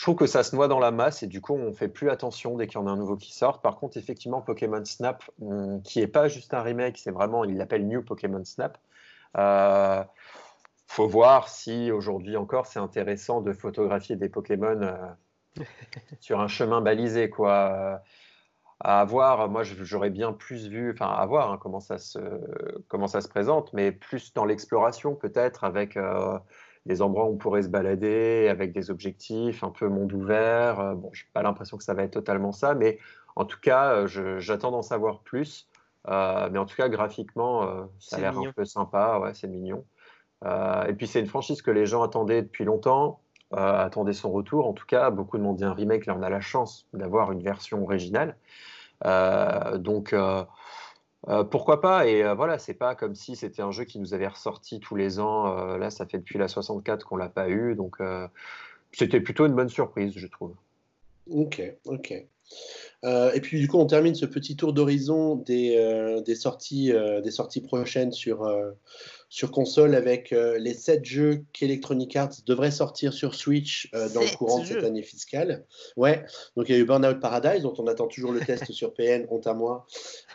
je trouve que ça se noie dans la masse et du coup, on fait plus attention dès qu'il y en a un nouveau qui sort. Par contre, effectivement, Pokémon Snap, hum, qui est pas juste un remake, c'est vraiment, il l'appelle New Pokémon Snap. Euh, faut voir si aujourd'hui encore c'est intéressant de photographier des Pokémon euh, sur un chemin balisé, quoi. à voir, moi j'aurais bien plus vu, enfin à voir hein, comment, ça se, comment ça se présente, mais plus dans l'exploration peut-être avec euh, des endroits où on pourrait se balader avec des objectifs, un peu monde ouvert. Euh, bon, je n'ai pas l'impression que ça va être totalement ça, mais en tout cas, euh, j'attends d'en savoir plus. Euh, mais en tout cas, graphiquement, ça a l'air un peu sympa, ouais, c'est mignon. et puis, c'est une franchise que les gens attendaient depuis longtemps, attendaient son retour. En tout cas, beaucoup de monde dit un remake. Là, on a la chance d'avoir une version originale. donc, euh, pourquoi pas? Et euh, voilà, c'est pas comme si c'était un jeu qui nous avait ressorti tous les ans. Euh, là, ça fait depuis la 64 qu'on l'a pas eu, donc c'était plutôt une bonne surprise, je trouve. Ok, ok. Et puis du coup, on termine ce petit tour d'horizon des, des, sorties, des sorties prochaines sur, sur console avec euh, les 7 jeux qu'Electronic Arts devrait sortir sur Switch euh, dans le courant de cette année fiscale. Ouais, donc il y a eu Burnout Paradise, dont on attend toujours le test sur PN, honte à moi,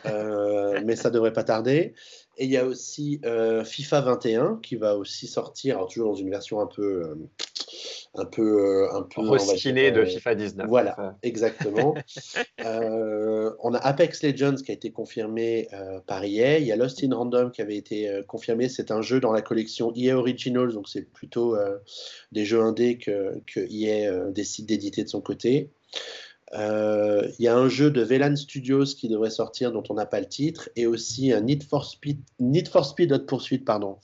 euh, mais ça devrait pas tarder. Et il y a aussi euh, FIFA 21 qui va aussi sortir, toujours dans une version un peu. Euh, un peu, un peu de FIFA 19. Voilà, exactement. on a Apex Legends qui a été confirmé par EA. Il y a Lost in Random qui avait été confirmé. C'est un jeu dans la collection EA Originals, donc c'est plutôt des jeux indés que, que EA décide d'éditer de son côté. Euh, il y a un jeu de Velan Studios qui devrait sortir dont on n'a pas le titre et aussi un Need for Speed, Need for Speed Hot Pursuit pardon,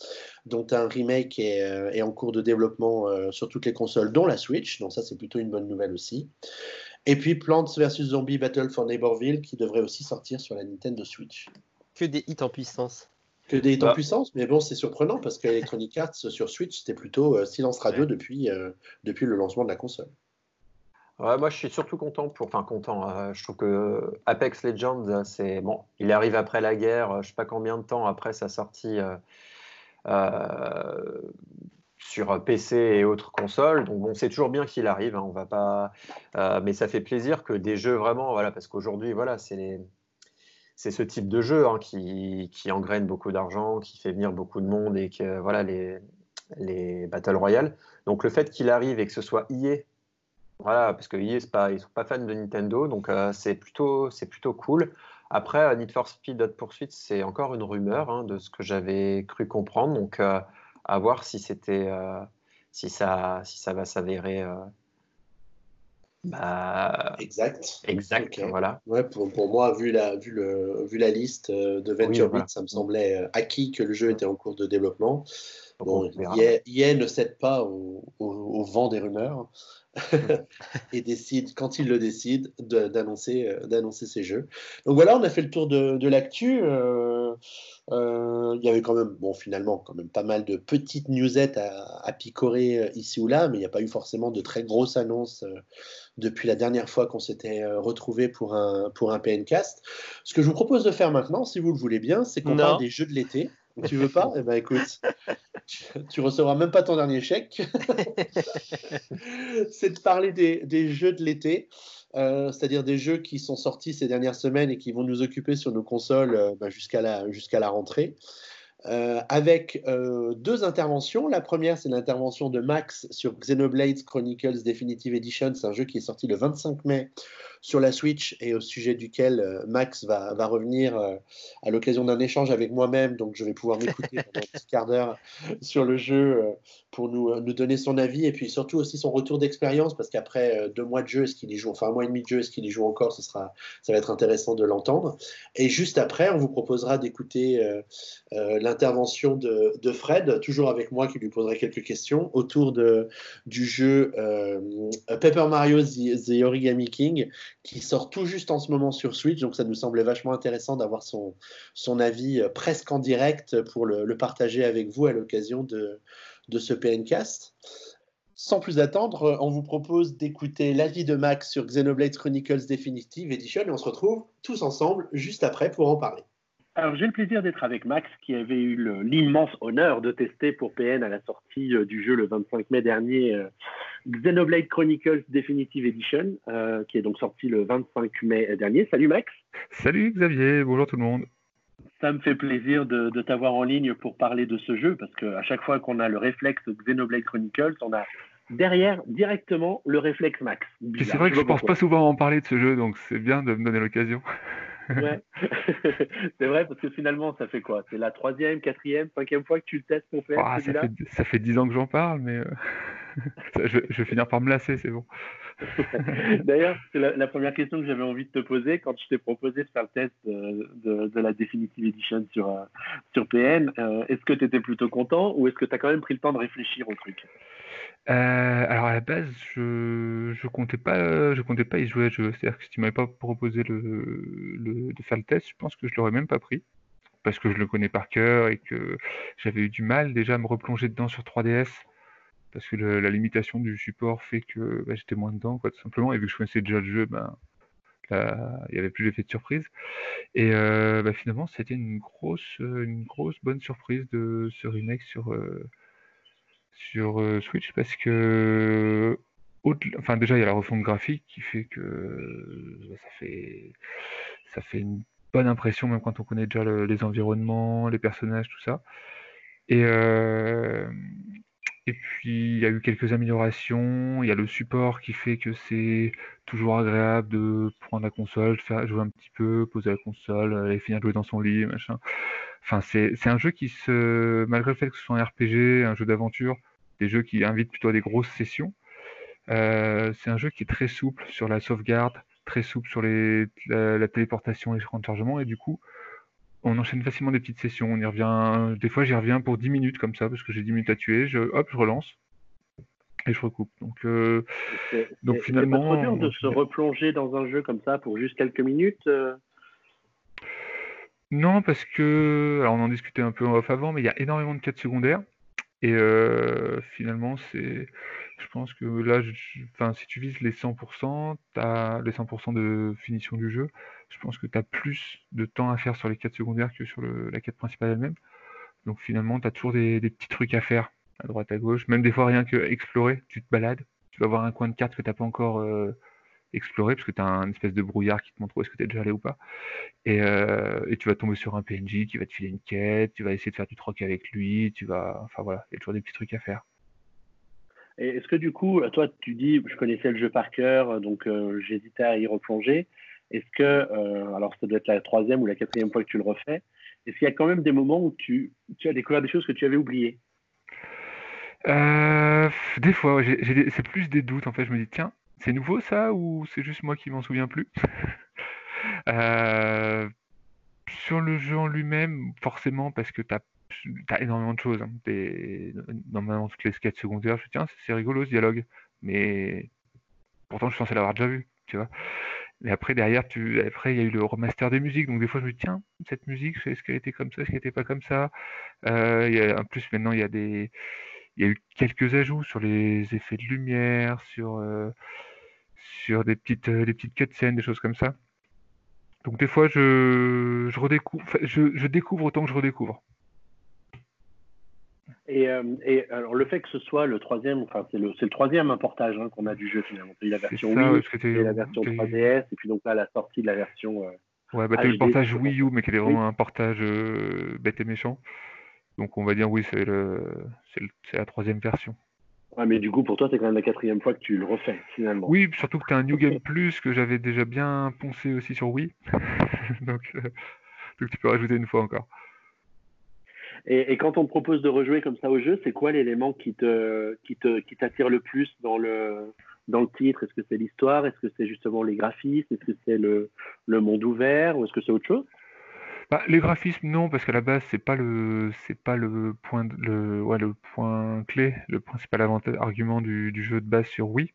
dont un remake est, euh, est en cours de développement euh, sur toutes les consoles dont la Switch. Donc ça c'est plutôt une bonne nouvelle aussi. Et puis Plants vs Zombie Battle for Neighborville qui devrait aussi sortir sur la Nintendo Switch. Que des hits en puissance. Que des hits en bah. puissance mais bon c'est surprenant parce qu'Electronic Arts sur Switch c'était plutôt silence radio depuis, depuis le lancement de la console moi, je suis surtout content pour. Enfin, content. Euh, je trouve que Apex Legends, c'est bon. Il arrive après la guerre. Euh, je sais pas combien de temps après sa sortie euh, sur PC et autres consoles. Donc bon, c'est toujours bien qu'il arrive. Hein, on va pas. mais ça fait plaisir que des jeux vraiment, voilà, parce qu'aujourd'hui, voilà, c'est c'est ce type de jeu hein, qui, qui engraine beaucoup d'argent, qui fait venir beaucoup de monde et que voilà les les Battle Royale. Donc le fait qu'il arrive et que ce soit IA voilà, parce que EA, pas, ils sont pas fans de Nintendo, donc euh, c'est plutôt, c'est plutôt cool. Après, euh, Need for Speed Hot Pursuit, c'est encore une rumeur hein, de ce que j'avais cru comprendre, donc euh, à voir si c'était, si ça, si ça va s'avérer. Bah, exact. Exact, voilà. Ouais, pour, pour, moi, vu la, vu, le, vu la liste de Venture Beat, ça me semblait acquis que le jeu était en cours de développement. Bon, ne cède pas au, au vent des rumeurs. et décide, quand il le décide, d'annoncer euh, d'annoncer ses jeux. Donc voilà, on a fait le tour de, de l'actu. Euh, euh, il y avait quand même, bon, finalement, quand même pas mal de petites newsettes à, picorer ici ou là, mais il n'y a pas eu forcément de très grosses annonces depuis la dernière fois qu'on s'était retrouvé pour un, pour un PNcast. Ce que je vous propose de faire maintenant, si vous le voulez bien, c'est qu'on parle des jeux de l'été. Tu veux pas? Eh ben écoute, tu, recevras même pas ton dernier chèque. c'est de parler des, jeux de l'été, euh, c'est-à-dire des jeux qui sont sortis ces dernières semaines et qui vont nous occuper sur nos consoles euh, bah, jusqu'à la, jusqu'à la rentrée. Euh, avec deux interventions. La première, c'est l'intervention de Max sur Xenoblade Chronicles Definitive Edition. C'est un jeu qui est sorti le 25 mai sur la Switch et au sujet duquel euh, Max va, va revenir euh, à l'occasion d'un échange avec moi-même. Donc, je vais pouvoir m'écouter pendant un petit quart d'heure sur le jeu euh, pour nous, nous donner son avis et puis surtout aussi son retour d'expérience parce qu'après deux mois de jeu, est-ce qu'il y joue, enfin un mois et demi de jeu, est-ce qu'il y joue encore ce sera, Ça va être intéressant de l'entendre. Et juste après, on vous proposera d'écouter l'intervention de, Fred, toujours avec moi qui lui poserai quelques questions autour de, du jeu Paper Mario The, Origami King qui sort tout juste en ce moment sur Switch, donc ça nous semblait vachement intéressant d'avoir son, son avis euh, presque en direct pour le, partager avec vous à l'occasion de, de ce PNcast. Sans plus attendre, on vous propose d'écouter l'avis de Max sur Xenoblade Chronicles Definitive Edition et on se retrouve tous ensemble juste après pour en parler. Alors j'ai le plaisir d'être avec Max qui avait eu l'immense honneur de tester pour PN à la sortie euh, du jeu le 25 mai dernier euh, Xenoblade Chronicles Definitive Edition euh, qui est donc sorti le 25 mai dernier. Salut Max. Salut Xavier, bonjour tout le monde. Ça me fait plaisir de, t'avoir en ligne pour parler de ce jeu parce qu'à chaque fois qu'on a le réflexe Xenoblade Chronicles, on a derrière directement le réflexe Max. C'est vrai que je ne pense pas souvent en parler de ce jeu, donc c'est bien de me donner l'occasion. Ouais, c'est vrai, parce que finalement, ça fait quoi? C'est la troisième, quatrième, cinquième fois que tu le testes pour faire ah, ça, fait, ça fait dix ans que j'en parle, mais je, vais finir par me lasser, c'est bon. D'ailleurs, c'est la, première question que j'avais envie de te poser quand je t'ai proposé de faire le test de, de, la Definitive Edition sur, euh, sur PN. Euh, est-ce que tu étais plutôt content ou est-ce que tu as quand même pris le temps de réfléchir au truc? Euh, alors à la base, je je comptais pas je comptais pas y jouer à jeu. C'est-à-dire que si tu m'avais pas proposé le, le de faire le test, je pense que je l'aurais même pas pris. Parce que je le connais par cœur et que j'avais eu du mal déjà à me replonger dedans sur 3DS. Parce que la limitation du support fait que bah, j'étais moins dedans, quoi, tout simplement. Et vu que je connaissais déjà le jeu, ben, il n'y avait plus l'effet de surprise. Et euh, bah, finalement, c'était une grosse, une grosse bonne surprise de ce remake sur, euh, sur euh, Switch parce que enfin déjà il y a la refonte graphique qui fait que bah, ça fait ça fait une bonne impression, même quand on connaît déjà les environnements, les personnages, tout ça. Et, euh, et puis, il y a eu quelques améliorations. Il y a le support qui fait que c'est toujours agréable de prendre la console, faire jouer un petit peu, poser la console, aller finir de jouer dans son lit, machin. Enfin, c'est un jeu qui se, malgré le fait que ce soit un RPG, un jeu d'aventure, des jeux qui invitent plutôt à des grosses sessions, euh, c'est un jeu qui est très souple sur la sauvegarde, très souple sur les, la, téléportation et les de chargement, et du coup, on enchaîne facilement des petites sessions. On y revient, des fois, j'y reviens pour 10 minutes comme ça, parce que j'ai 10 minutes à tuer. Je, hop, je relance et je recoupe. Donc, euh, donc finalement. C'est pas trop dur de se replonger dans un jeu comme ça pour juste quelques minutes euh Non, parce que. Alors, on en discutait un peu en off avant, mais il y a énormément de quêtes secondaires. Et euh, finalement, c'est. Je pense que là, si tu vises les 100%, as les 100% de finition du jeu, je pense que tu as plus de temps à faire sur les quêtes secondaires que sur la quête principale elle-même. Donc finalement, tu as toujours des, petits trucs à faire à droite, à gauche. Même des fois, rien que explorer, tu te balades, tu vas voir un coin de carte que tu n'as pas encore euh, exploré, parce que tu as un espèce de brouillard qui te montre où est-ce que tu es déjà allé ou pas. Euh, et, tu vas tomber sur un PNJ qui va te filer une quête, tu vas essayer de faire du troc avec lui, tu vas. Enfin voilà, il y a toujours des petits trucs à faire. Est-ce que du coup, toi, tu dis, je connaissais le jeu par cœur, donc euh, j'hésitais à y replonger. Est-ce que, euh, alors ça doit être la troisième ou la quatrième fois que tu le refais, est-ce qu'il y a quand même des moments où tu, as découvert des choses que tu avais oubliées? Euh, Des fois, c'est plus des doutes en fait. Je me dis, tiens, c'est nouveau ça ou c'est juste moi qui m'en souviens plus? Sur le jeu en lui-même, forcément, parce que tu as t'as énormément de choses. Hein. Normalement, toutes les sketchs secondaires, je dis, tiens, c'est rigolo ce dialogue. Mais pourtant, je suis censé l'avoir déjà vu, tu vois. Mais après, derrière, après, il y a eu le remaster des musiques. Donc, des fois, je me dis, tiens, cette musique, est-ce qu'elle était comme ça, est-ce qu'elle n'était pas comme ça? Euh. En plus, maintenant, il y a des. Y a eu quelques ajouts sur les effets de lumière, sur, euh, sur des petites, euh, des petites cutscenes, des choses comme ça. Donc des fois, je, je redécouvre, je découvre autant que je redécouvre. Et, euh, et, alors le fait que ce soit le troisième, enfin c'est le, le, troisième importage hein, qu'on a du jeu finalement. Il y a la version Wii, et la version 3DS, et puis donc là la sortie de la version. Euh, ouais, bah t'as eu le portage Wii U, mais qui était vraiment un portage euh, bête et méchant. Donc on va dire oui, c'est le, c'est la troisième version. Ouais, mais du coup pour toi c'est quand même la quatrième fois que tu le refais finalement. Oui, surtout que tu as un New Game Plus que j'avais déjà bien poncé aussi sur Wii. donc, donc tu peux rajouter une fois encore. Et, quand on propose de rejouer comme ça au jeu, c'est quoi l'élément qui te, qui te, qui t'attire le plus dans le, dans le titre? Est-ce que c'est l'histoire? Est-ce que c'est justement les graphismes? Est-ce que c'est le, le monde ouvert? Ou est-ce que c'est autre chose? Bah, les graphismes, non, parce qu'à la base, c'est pas le, c'est pas le point, le, ouais, le point clé, le principal argument du, du, jeu de base sur Wii.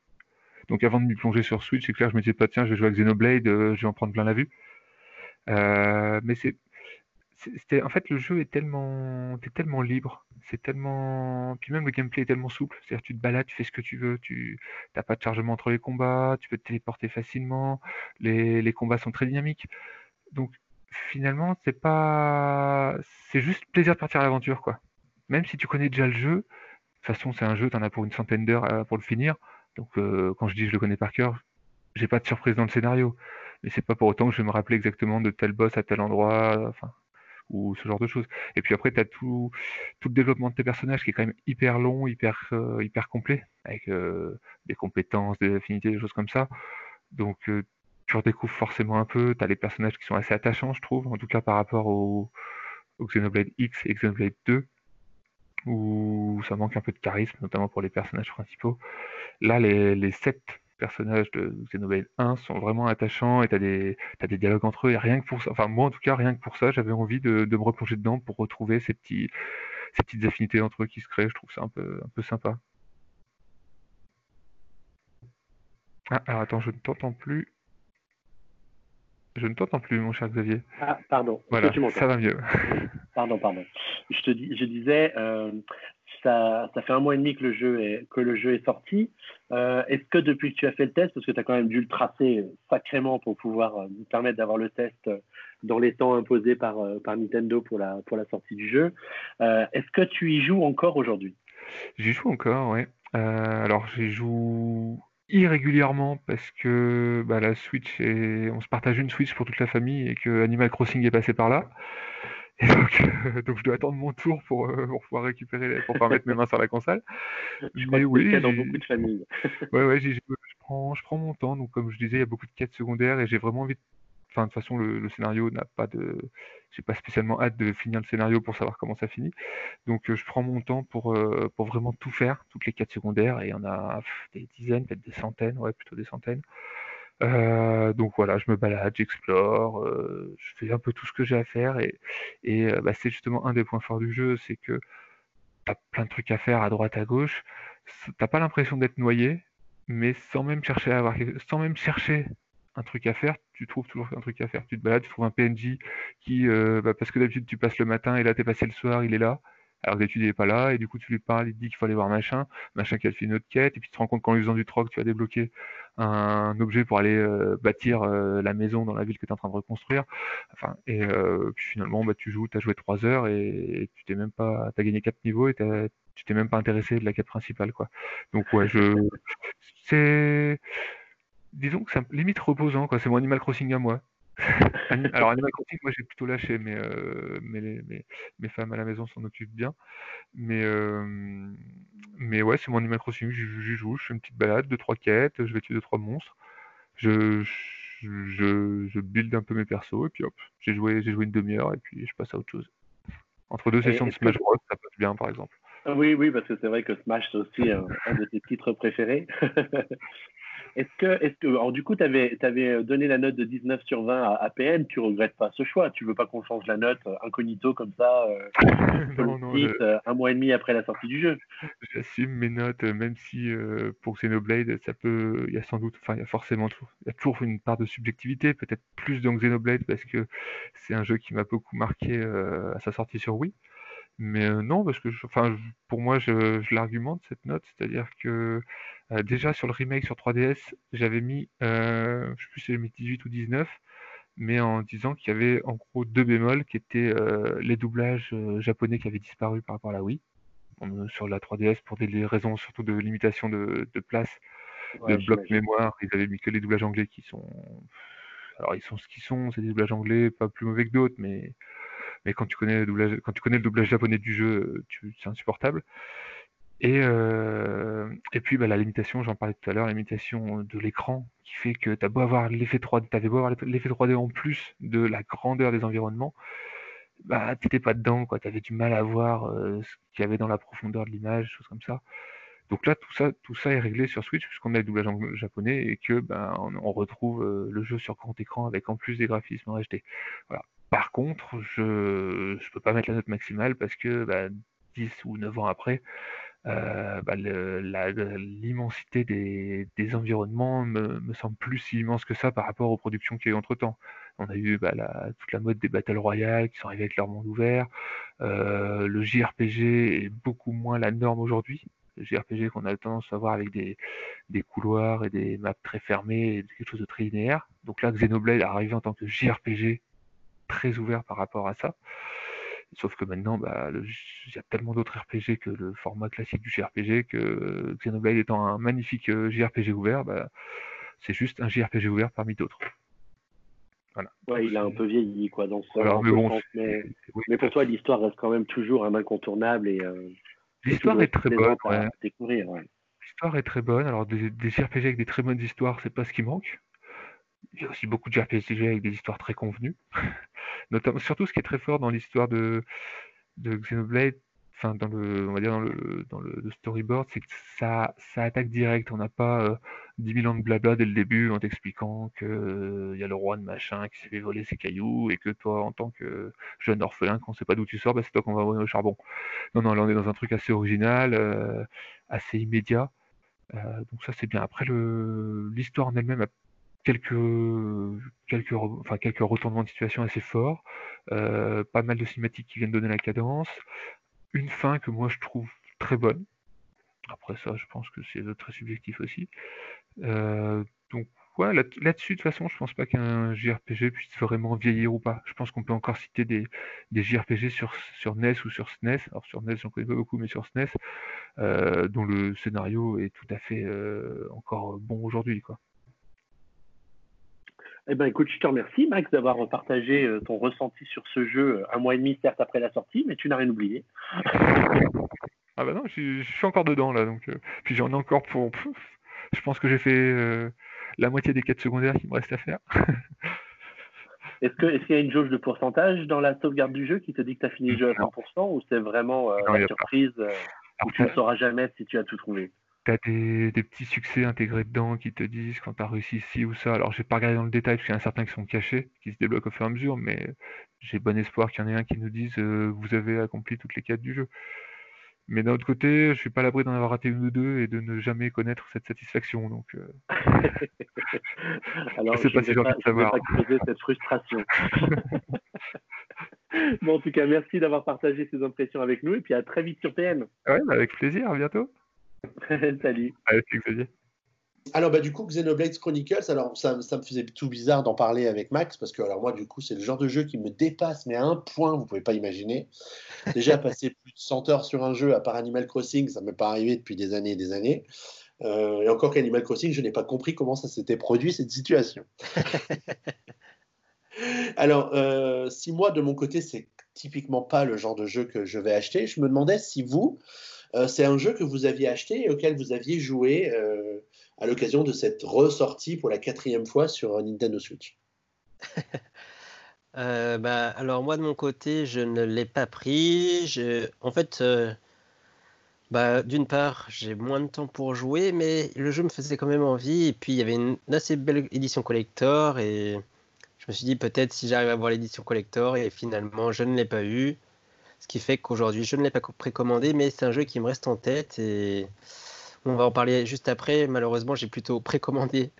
Donc, avant de m'y plonger sur Switch, c'est clair, je me disais pas, tiens, je vais jouer avec Xenoblade, euh, je vais en prendre plein la vue. Euh, mais c'est, c'était en fait le jeu est tellement tellement libre, c'est tellement puis même le gameplay est tellement souple, c'est-à-dire tu te balades, tu fais ce que tu veux, tu n'as pas de chargement entre les combats, tu peux te téléporter facilement, les, les combats sont très dynamiques. Donc finalement, c'est pas c'est juste plaisir de partir à l'aventure quoi. Même si tu connais déjà le jeu, de toute façon, c'est un jeu, tu en as pour une centaine d'heures euh, pour le finir. Donc euh, quand je dis je le connais par cœur, j'ai pas de surprise dans le scénario. Mais c'est pas pour autant que je vais me rappeler exactement de tel boss à tel endroit. Enfin, ou ce genre de choses. Et puis après, tu as tout, tout le développement de tes personnages qui est quand même hyper long, hyper, euh, hyper complet, avec euh, des compétences, des affinités, des choses comme ça. Donc euh, tu redécouvres forcément un peu, tu as les personnages qui sont assez attachants, je trouve, en tout cas par rapport au, Xenoblade X et Xenoblade 2, où ça manque un peu de charisme, notamment pour les personnages principaux. Là, les, les sept personnages de Xenoblade 1 sont vraiment attachants et tu as, as, des dialogues entre eux. Et rien que pour ça, enfin, moi en tout cas, rien que pour ça, j'avais envie de, de, me replonger dedans pour retrouver ces, petits, ces petites affinités entre eux qui se créent. Je trouve ça un peu, un peu sympa. Ah, alors attends, je ne t'entends plus. Je ne t'entends plus, mon cher Xavier. Ah, pardon. Voilà, ça va mieux. pardon, pardon. Je te dis, je disais, euh, ça, fait un mois et demi que le jeu est, sorti. Euh, est-ce que depuis que tu as fait le test, parce que tu as quand même dû le tracer sacrément pour pouvoir euh, nous permettre d'avoir le test dans les temps imposés par, Nintendo pour la, sortie du jeu, est-ce que tu y joues encore aujourd'hui? J'y joue encore, oui. alors j'y joue irrégulièrement parce que bah, la Switch on se partage une Switch pour toute la famille et que Animal Crossing est passé par là. Et donc, euh, donc je dois attendre mon tour pour, euh, pour pouvoir récupérer, pour pouvoir mettre mes mains sur la console. Je Mais oui, dans beaucoup de familles. ouais, ouais, je, prends, je prends mon temps. Donc, comme je disais, il y a beaucoup de quêtes secondaires et j'ai vraiment envie de Enfin, de toute façon, le, scénario n'a pas de. J'ai pas spécialement hâte de finir le scénario pour savoir comment ça finit. Donc, euh, je prends mon temps pour, pour vraiment tout faire, toutes les quêtes secondaires, et il y en a des dizaines, peut-être des centaines, ouais, plutôt des centaines. Euh, donc voilà, je me balade, j'explore, je fais un peu tout ce que j'ai à faire, et, et bah, c'est justement un des points forts du jeu, c'est que tu as plein de trucs à faire à droite, à gauche. T'as pas l'impression d'être noyé, mais sans même chercher à avoir, sans même chercher un truc à faire, tu trouves toujours un truc à faire. Tu te balades, tu trouves un PNJ qui, euh, bah, parce que d'habitude tu passes le matin et là t'es passé le soir, il est là. Alors d'habitude il n'est pas là, et du coup tu lui parles, il te dit qu'il faut aller voir machin, machin qui a fait une autre quête, et puis tu te rends compte qu'en usant du troc, tu vas débloquer un, objet pour aller euh, bâtir euh, la maison dans la ville que tu es en train de reconstruire. Enfin, et puis finalement bah, tu joues, tu as joué 3 heures et, tu t'es même pas. Tu as gagné 4 niveaux et tu t'es même pas intéressé de la quête principale. quoi. Donc ouais, je. C'est disons que c'est limite reposant, quoi. C'est mon Animal Crossing à moi. Alors Animal Crossing, moi j'ai plutôt lâché, mais, euh, mais mes femmes à la maison s'en occupent bien. Mais, euh, mais ouais, c'est mon Animal Crossing, j'y joue, je fais une petite balade, deux trois quêtes, je vais tuer deux trois monstres, je, je, je build un peu mes persos et puis hop, j'ai joué, une demi-heure et puis je passe à autre chose. Entre deux sessions de Smash Bros, ça passe bien par exemple. Oui, oui, parce que c'est vrai que Smash c'est aussi un, un de tes titres préférés. Est-ce que, est que, alors du coup, tu avais, avais, donné la note de 19 sur 20 à, à PN, tu regrettes pas ce choix? Tu veux pas qu'on change la note euh, incognito comme ça, euh, non, non, euh, un mois et demi après la sortie du jeu? J'assume mes notes, même si pour Xenoblade, ça peut, il y a sans doute, enfin, il y a forcément toujours, y a toujours une part de subjectivité, peut-être plus dans Xenoblade parce que c'est un jeu qui m'a beaucoup marqué à sa sortie sur Wii. Mais non, parce que, enfin, pour moi, je, je l'argumente cette note, c'est-à-dire que euh, déjà sur le remake sur 3DS, j'avais mis, euh, je sais plus si j'ai mis 18 ou 19, mais en disant qu'il y avait en gros deux bémols qui étaient euh, les doublages japonais qui avaient disparu par rapport à la Wii. sur la 3DS pour des raisons surtout de limitation de, place, de bloc mémoire, ils avaient mis que les doublages anglais qui sont. Alors ils sont ce qu'ils sont, c'est des doublages anglais pas plus mauvais que d'autres, mais mais quand tu connais le doublage, quand tu connais le doublage japonais du jeu, c'est insupportable. Et, euh, et puis bah, la limitation, j'en parlais tout à l'heure, la limitation de l'écran qui fait que tu beau avoir l'effet 3D, avais beau avoir l'effet 3D en plus de la grandeur des environnements, bah t'étais pas dedans, quoi. avais du mal à voir euh, ce qu'il y avait dans la profondeur de l'image, choses comme ça. Donc là, tout ça, tout ça est réglé sur Switch puisqu'on a le doublage japonais et que ben on, retrouve euh, le jeu sur grand écran avec en plus des graphismes en. Voilà. Par contre, je ne peux pas mettre la note maximale parce que 10 bah, ou 9 ans après, euh, bah, l'immensité des, environnements me, semble plus immense que ça par rapport aux productions qu'il y a eu entre temps. On a eu bah, toute la mode des Battle Royale qui sont arrivés avec leur monde ouvert. Euh, le JRPG est beaucoup moins la norme aujourd'hui. Le JRPG qu'on a tendance à voir avec des, couloirs et des maps très fermées et quelque chose de très linéaire. Donc là, Xenoblade est arrivé en tant que JRPG très ouvert par rapport à ça. Sauf que maintenant, bah, il y a tellement d'autres RPG que le format classique du JRPG que Xenoblade étant un magnifique euh, JRPG ouvert, bah, c'est juste un JRPG ouvert parmi d'autres. Voilà. Ouais, il a un peu vieilli quoi dans ce Alors, mais, bon, mais, pour toi, l'histoire reste quand même toujours un incontournable et euh, l'histoire est très bonne. L'histoire est très bonne. Alors des, des JRPG avec des très bonnes histoires, c'est pas ce qui manque. Il y a aussi beaucoup de JRPG avec des histoires très convenues. Surtout ce qui est très fort dans l'histoire de, de Xenoblade, enfin dans le, on va dire dans le, storyboard, c'est que ça, ça attaque direct. On n'a pas euh, 10 000 ans de blabla dès le début en t'expliquant que euh, il y a le roi de machin qui s'est fait voler ses cailloux et que toi, en tant que jeune orphelin, qu'on sait pas d'où tu sors, bah, c'est toi qu'on va envoyer au charbon. Non, non, là on est dans un truc assez original, euh, assez immédiat. Euh, donc ça c'est bien. Après l'histoire en elle-même a quelques, retournements de situation assez forts, euh, pas mal de cinématiques qui viennent donner la cadence, une fin que moi je trouve très bonne. Après ça, je pense que c'est très subjectif aussi. Euh, donc là-dessus, de toute façon, je pense pas qu'un JRPG puisse vraiment vieillir ou pas. Je pense qu'on peut encore citer des, JRPG sur, NES ou sur SNES. Alors sur NES, j'en connais pas beaucoup, mais sur SNES, euh, dont le scénario est tout à fait encore bon aujourd'hui, quoi. Eh ben, écoute, je te remercie, Max, d'avoir partagé euh, ton ressenti sur ce jeu un mois et demi, certes, après la sortie, mais tu n'as rien oublié. ah bah non, je, suis encore dedans, là. Donc, puis j'en ai encore pour... Je pense que j'ai fait la moitié des quêtes secondaires qui me restent à faire. Est-ce qu'il y a une jauge de pourcentage dans la sauvegarde du jeu qui te dit que tu as fini le jeu à 100% ou c'est vraiment euh, la surprise euh, où tu ne sauras jamais si tu as tout trouvé? Tu as des, petits succès intégrés dedans qui te disent quand tu as réussi ci ou ça. Alors, je n'ai pas regardé dans le détail parce qu'il y en a certains qui sont cachés, qui se débloquent au fur et à mesure, mais j'ai bon espoir qu'il y en ait un qui nous dise euh, vous avez accompli toutes les quêtes du jeu. Mais d'un autre côté, je suis pas à l'abri d'en avoir raté une ou deux et de ne jamais connaître cette satisfaction. Donc, euh... Alors, je ne sais pas si j'ai envie de savoir. Pas cette frustration. bon, en tout cas, merci d'avoir partagé ces impressions avec nous et puis à très vite sur PN. Ouais, bah, avec plaisir. À bientôt. Salut. Allez, Xavier. Alors, bah, du coup, Xenoblade Chronicles, alors ça, ça, me faisait tout bizarre d'en parler avec Max, parce que, alors moi, du coup, c'est le genre de jeu qui me dépasse, mais à un point, vous pouvez pas imaginer. Déjà, passer plus de 100 heures sur un jeu, à part Animal Crossing, ça ne m'est pas arrivé depuis des années et des années. Euh, et encore qu'Animal Crossing, je n'ai pas compris comment ça s'était produit, cette situation. alors, euh, si moi, de mon côté, c'est typiquement pas le genre de jeu que je vais acheter, je me demandais si vous, c'est un jeu que vous aviez acheté et auquel vous aviez joué à l'occasion de cette ressortie pour la quatrième fois sur Nintendo Switch euh, bah, Alors moi de mon côté, je ne l'ai pas pris. En fait, euh, bah, d'une part, j'ai moins de temps pour jouer, mais le jeu me faisait quand même envie. Et puis il y avait une assez belle édition collector et je me suis dit peut-être si j'arrive à avoir l'édition collector et finalement je ne l'ai pas eu. Ce qui fait qu'aujourd'hui je ne l'ai pas précommandé, mais c'est un jeu qui me reste en tête et on va en parler juste après. Malheureusement, j'ai plutôt précommandé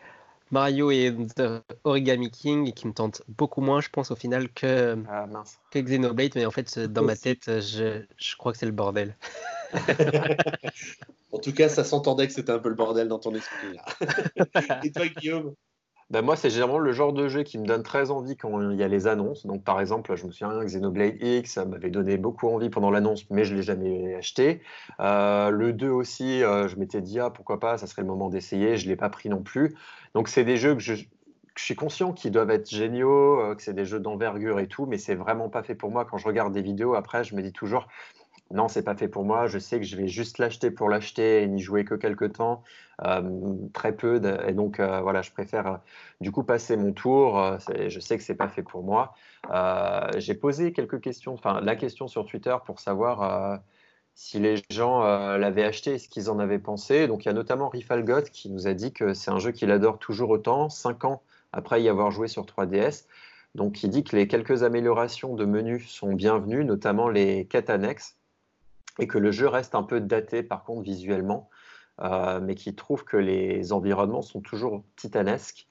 Mario et The Origami King qui me tente beaucoup moins, je pense, au final, que, ah, que Xenoblade. Mais en fait, dans ma tête, je, je crois que c'est le bordel. en tout cas, ça s'entendait que c'était un peu le bordel dans ton esprit. et toi, Guillaume? Ben moi, c'est généralement le genre de jeu qui me donne très envie quand il y a les annonces. Donc, par exemple, je me souviens, Xenoblade X, m'avait donné beaucoup envie pendant l'annonce, mais je ne l'ai jamais acheté. Euh, le 2 aussi, euh, je m'étais dit, ah, pourquoi pas, ça serait le moment d'essayer. Je ne l'ai pas pris non plus. Donc, c'est des jeux que je, suis conscient qu'ils doivent être géniaux, euh, que c'est des jeux d'envergure et tout, mais c'est vraiment pas fait pour moi. Quand je regarde des vidéos, après, je me dis toujours, non, c'est pas fait pour moi. Je sais que je vais juste l'acheter pour l'acheter et n'y jouer que quelques temps, euh, très peu. et donc, euh, voilà, je préfère euh, du coup passer mon tour. je sais que c'est pas fait pour moi. J'ai posé quelques questions, enfin la question sur Twitter pour savoir si les gens l'avaient acheté et ce qu'ils en avaient pensé. Donc, il y a notamment Rifalgot qui nous a dit que c'est un jeu qu'il adore toujours autant, cinq ans après y avoir joué sur 3DS. Donc, il dit que les quelques améliorations de menu sont bienvenues, notamment les quêtes annexes et que le jeu reste un peu daté par contre visuellement, euh, mais qui trouve que les environnements sont toujours titanesques.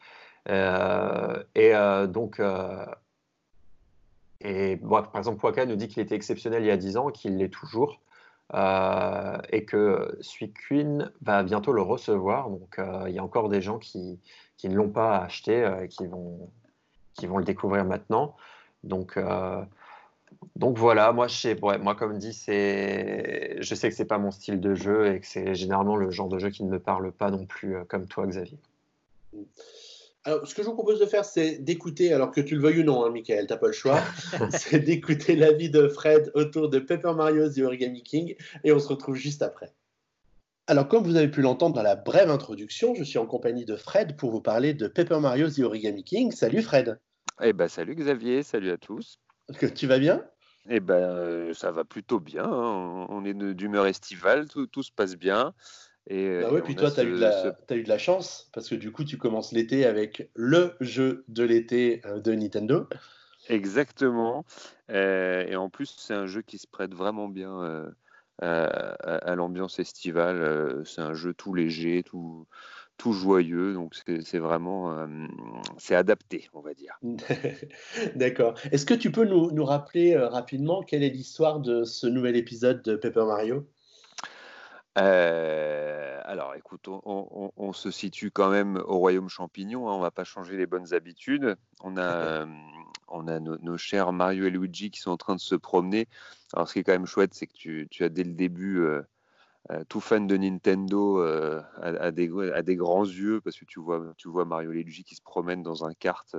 Euh, et euh, donc, et, par exemple, Waka nous dit qu'il était exceptionnel il y a 10 ans, qu'il l'est toujours, et que Suicune va bientôt le recevoir. Donc, il y a encore des gens qui, qui ne l'ont pas acheté et qui vont, qui vont le découvrir maintenant. Donc, donc voilà, moi, je sais, moi comme dit, c'est, je sais que c'est pas mon style de jeu et que c'est généralement le genre de jeu qui ne me parle pas non plus, euh, comme toi, Xavier. Alors, ce que je vous propose de faire, c'est d'écouter, alors que tu le veuilles ou non, hein, Michael, t'as pas le choix, c'est d'écouter l'avis de Fred autour de Paper Mario The Origami King et on se retrouve juste après. Alors, comme vous avez pu l'entendre dans la brève introduction, je suis en compagnie de Fred pour vous parler de Paper Mario The Origami King. Salut Fred. Eh ben, salut Xavier, salut à tous. Que tu vas bien? Eh ben, euh, ça va plutôt bien. Hein. On est d'humeur estivale, tout, tout, se passe bien. Et, bah ouais, puis toi, tu as, eu de la chance, parce que du coup, tu commences l'été avec le jeu de l'été euh, de Nintendo. Exactement. Euh, et en plus, c'est un jeu qui se prête vraiment bien à, à l'ambiance estivale. c'est un jeu tout léger, tout, tout joyeux, donc c'est vraiment euh, c'est adapté, on va dire. D'accord. Est-ce que tu peux nous, nous rappeler euh, rapidement quelle est l'histoire de ce nouvel épisode de Paper Mario? Euh, alors, écoute, on, se situe quand même au royaume champignon. Hein, on va pas changer les bonnes habitudes. On a, on a nos, chers Mario et Luigi qui sont en train de se promener. Alors, ce qui est quand même chouette, c'est que tu, as dès le début tout fan de Nintendo des, à, des, grands yeux parce que tu vois, Mario et Luigi qui se promènent dans kart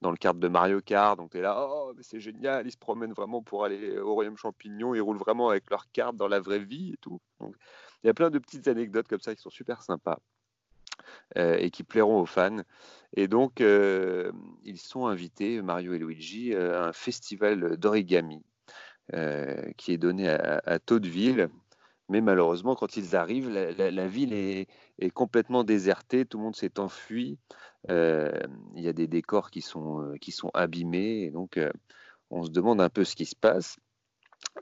dans le cadre de Mario Kart. Donc tu es là, oh, mais c'est génial, ils se promènent vraiment pour aller au Royaume Champignon, ils roulent vraiment avec leur carte dans la vraie vie et tout. Il y a plein de petites anecdotes comme ça qui sont super sympas. Euh, et qui plairont aux fans. Et donc, euh, ils sont invités, Mario et Luigi, à un festival d'origami euh, qui est donné à, à Taudeville. Mais malheureusement, quand ils arrivent, la, ville est, complètement désertée, tout le monde s'est enfui. Euh, il y a des décors qui sont, euh, qui sont abîmés, et donc euh, on se demande un peu ce qui se passe.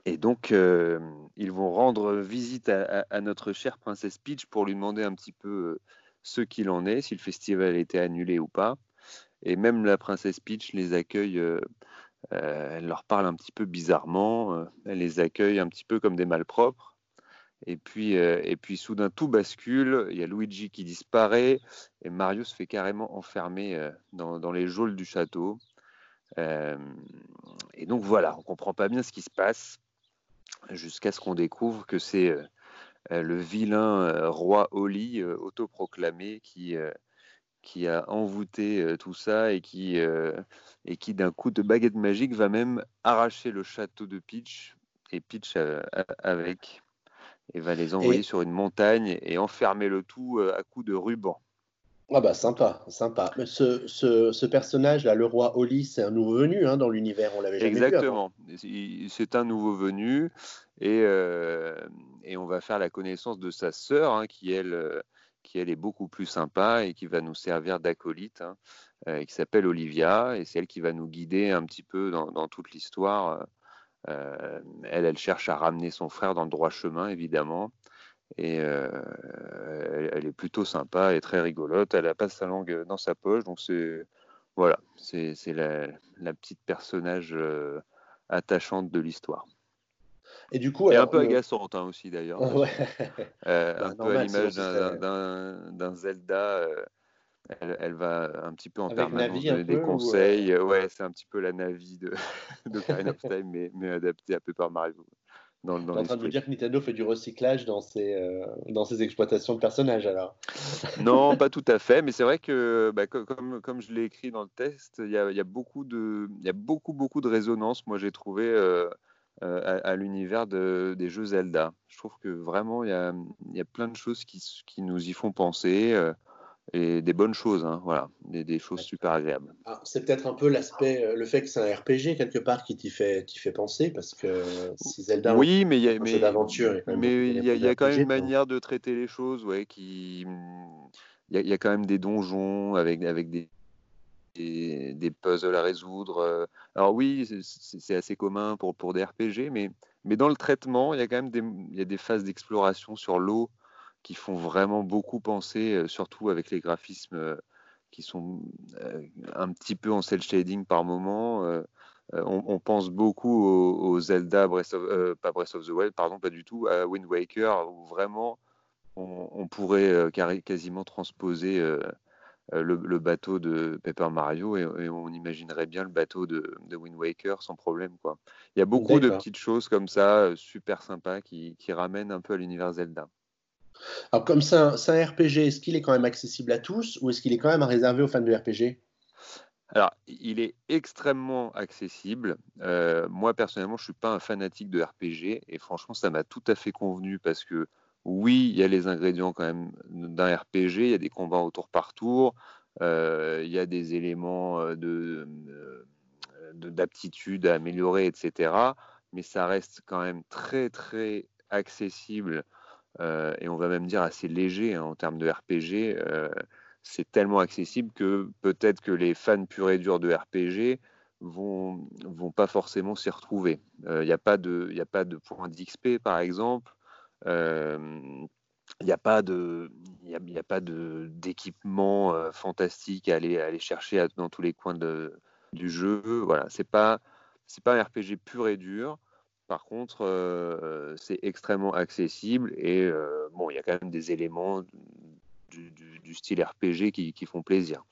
Et donc, ils vont rendre visite à, notre chère princesse Peach pour lui demander un petit peu ce qu'il en est, si le festival a été annulé ou pas. Et même la princesse Peach les accueille, elle leur parle un petit peu bizarrement, elle les accueille un petit peu comme des malpropres. Et puis, euh, et puis soudain, tout bascule. Il y a Luigi qui disparaît et Mario se fait carrément enfermer euh, dans, les geôles du château. Euh, et donc voilà, on comprend pas bien ce qui se passe jusqu'à ce qu'on découvre que c'est le vilain roi Oli, autoproclamé, qui, qui a envoûté tout ça et qui, qui d'un coup de baguette magique va même arracher le château de Peach et Peach avec et va les envoyer sur une montagne et enfermer le tout euh, à coups de ruban. Ah bah sympa, sympa. Ce, ce, ce personnage-là, le roi Oli, c'est un nouveau venu hein, dans l'univers, on l'avait jamais Exactement. vu Exactement, c'est un nouveau venu et, euh, et on va faire la connaissance de sa sœur hein, qui, elle, euh, qui elle est beaucoup plus sympa et qui va nous servir d'acolyte, hein, qui s'appelle Olivia et c'est elle qui va nous guider un petit peu dans, dans toute l'histoire euh, elle, elle cherche à ramener son frère dans le droit chemin, évidemment. Et euh, elle, est plutôt sympa et très rigolote. Elle a pas sa langue dans sa poche, donc c'est voilà, c'est la, la, petite personnage euh, attachante de l'histoire. Et du coup, et un peu agaçante hein, aussi d'ailleurs. Ouais. Bah, un peu à l'image d'un Zelda elle, va un petit peu en permanence donner des conseils. Euh, ouais, c'est un petit peu la Navi de, de of Time, mais, mais adaptée à Paper Mario. Dans, dans en train de vous dire que Nintendo fait du recyclage dans ses, euh, dans ses exploitations de personnages alors Non, pas tout à fait, mais c'est vrai que bah, comme, comme je l'ai écrit dans le test, il y a, y a, beaucoup de, y a beaucoup, beaucoup de résonance, moi j'ai trouvé, euh, à, l'univers de, des jeux Zelda. Je trouve que vraiment il y a, y a, plein de choses qui, qui nous y font penser et des bonnes choses, hein, voilà, des, des, choses super agréables. Ah, c'est peut-être un peu l'aspect, euh, le fait que c'est un RPG quelque part qui t'y fait, fait penser, parce que si Zelda, oui, mais il y a, mais, d'aventure, mais il y a, quand même une manière de traiter les choses, ouais, qui, il y, a quand même des donjons avec avec des des, puzzles à résoudre. Alors oui, c'est assez commun pour, pour des RPG, mais, mais dans le traitement, il y a quand même des, il y a des phases d'exploration sur l'eau qui font vraiment beaucoup penser, euh, surtout avec les graphismes euh, qui sont euh, un petit peu en cel shading par moment. On, pense beaucoup au, Zelda, Breath of, pas Breath of the Wild, pardon, pas du tout, à Wind Waker, où vraiment on, pourrait quasiment transposer le, bateau de Paper Mario et, on imaginerait bien le bateau de, Wind Waker sans problème. Quoi. Il y a beaucoup de petites choses comme ça, super sympas, qui, qui ramènent un peu à l'univers Zelda. Alors, comme c'est un, RPG, est-ce qu'il est quand même accessible à tous ou est-ce qu'il est quand même réservé aux fans de RPG alors, il est extrêmement accessible. Euh, moi, personnellement, je ne suis pas un fanatique de RPG et franchement, ça m'a tout à fait convenu parce que oui, il y a les ingrédients quand même d'un RPG, il y a des combats au tour par tour, euh, il y a des éléments euh, de, d'aptitude à améliorer, etc. Mais ça reste quand même très, très accessible et on va même dire assez léger hein, en termes de RPG. Euh, c'est tellement accessible que peut-être que les fans purs et durs de RPG vont, vont pas forcément s'y retrouver. Il euh, n'y a pas de, y a pas de point d'XP par exemple. Il n'y a pas de, y y a pas de d'équipement fantastique à aller, chercher dans tous les coins du jeu. Voilà, c'est pas, c'est pas un RPG pur et dur. Par contre, euh, c'est extrêmement accessible et euh, bon, il y a quand même des éléments du, style RPG qui, font plaisir.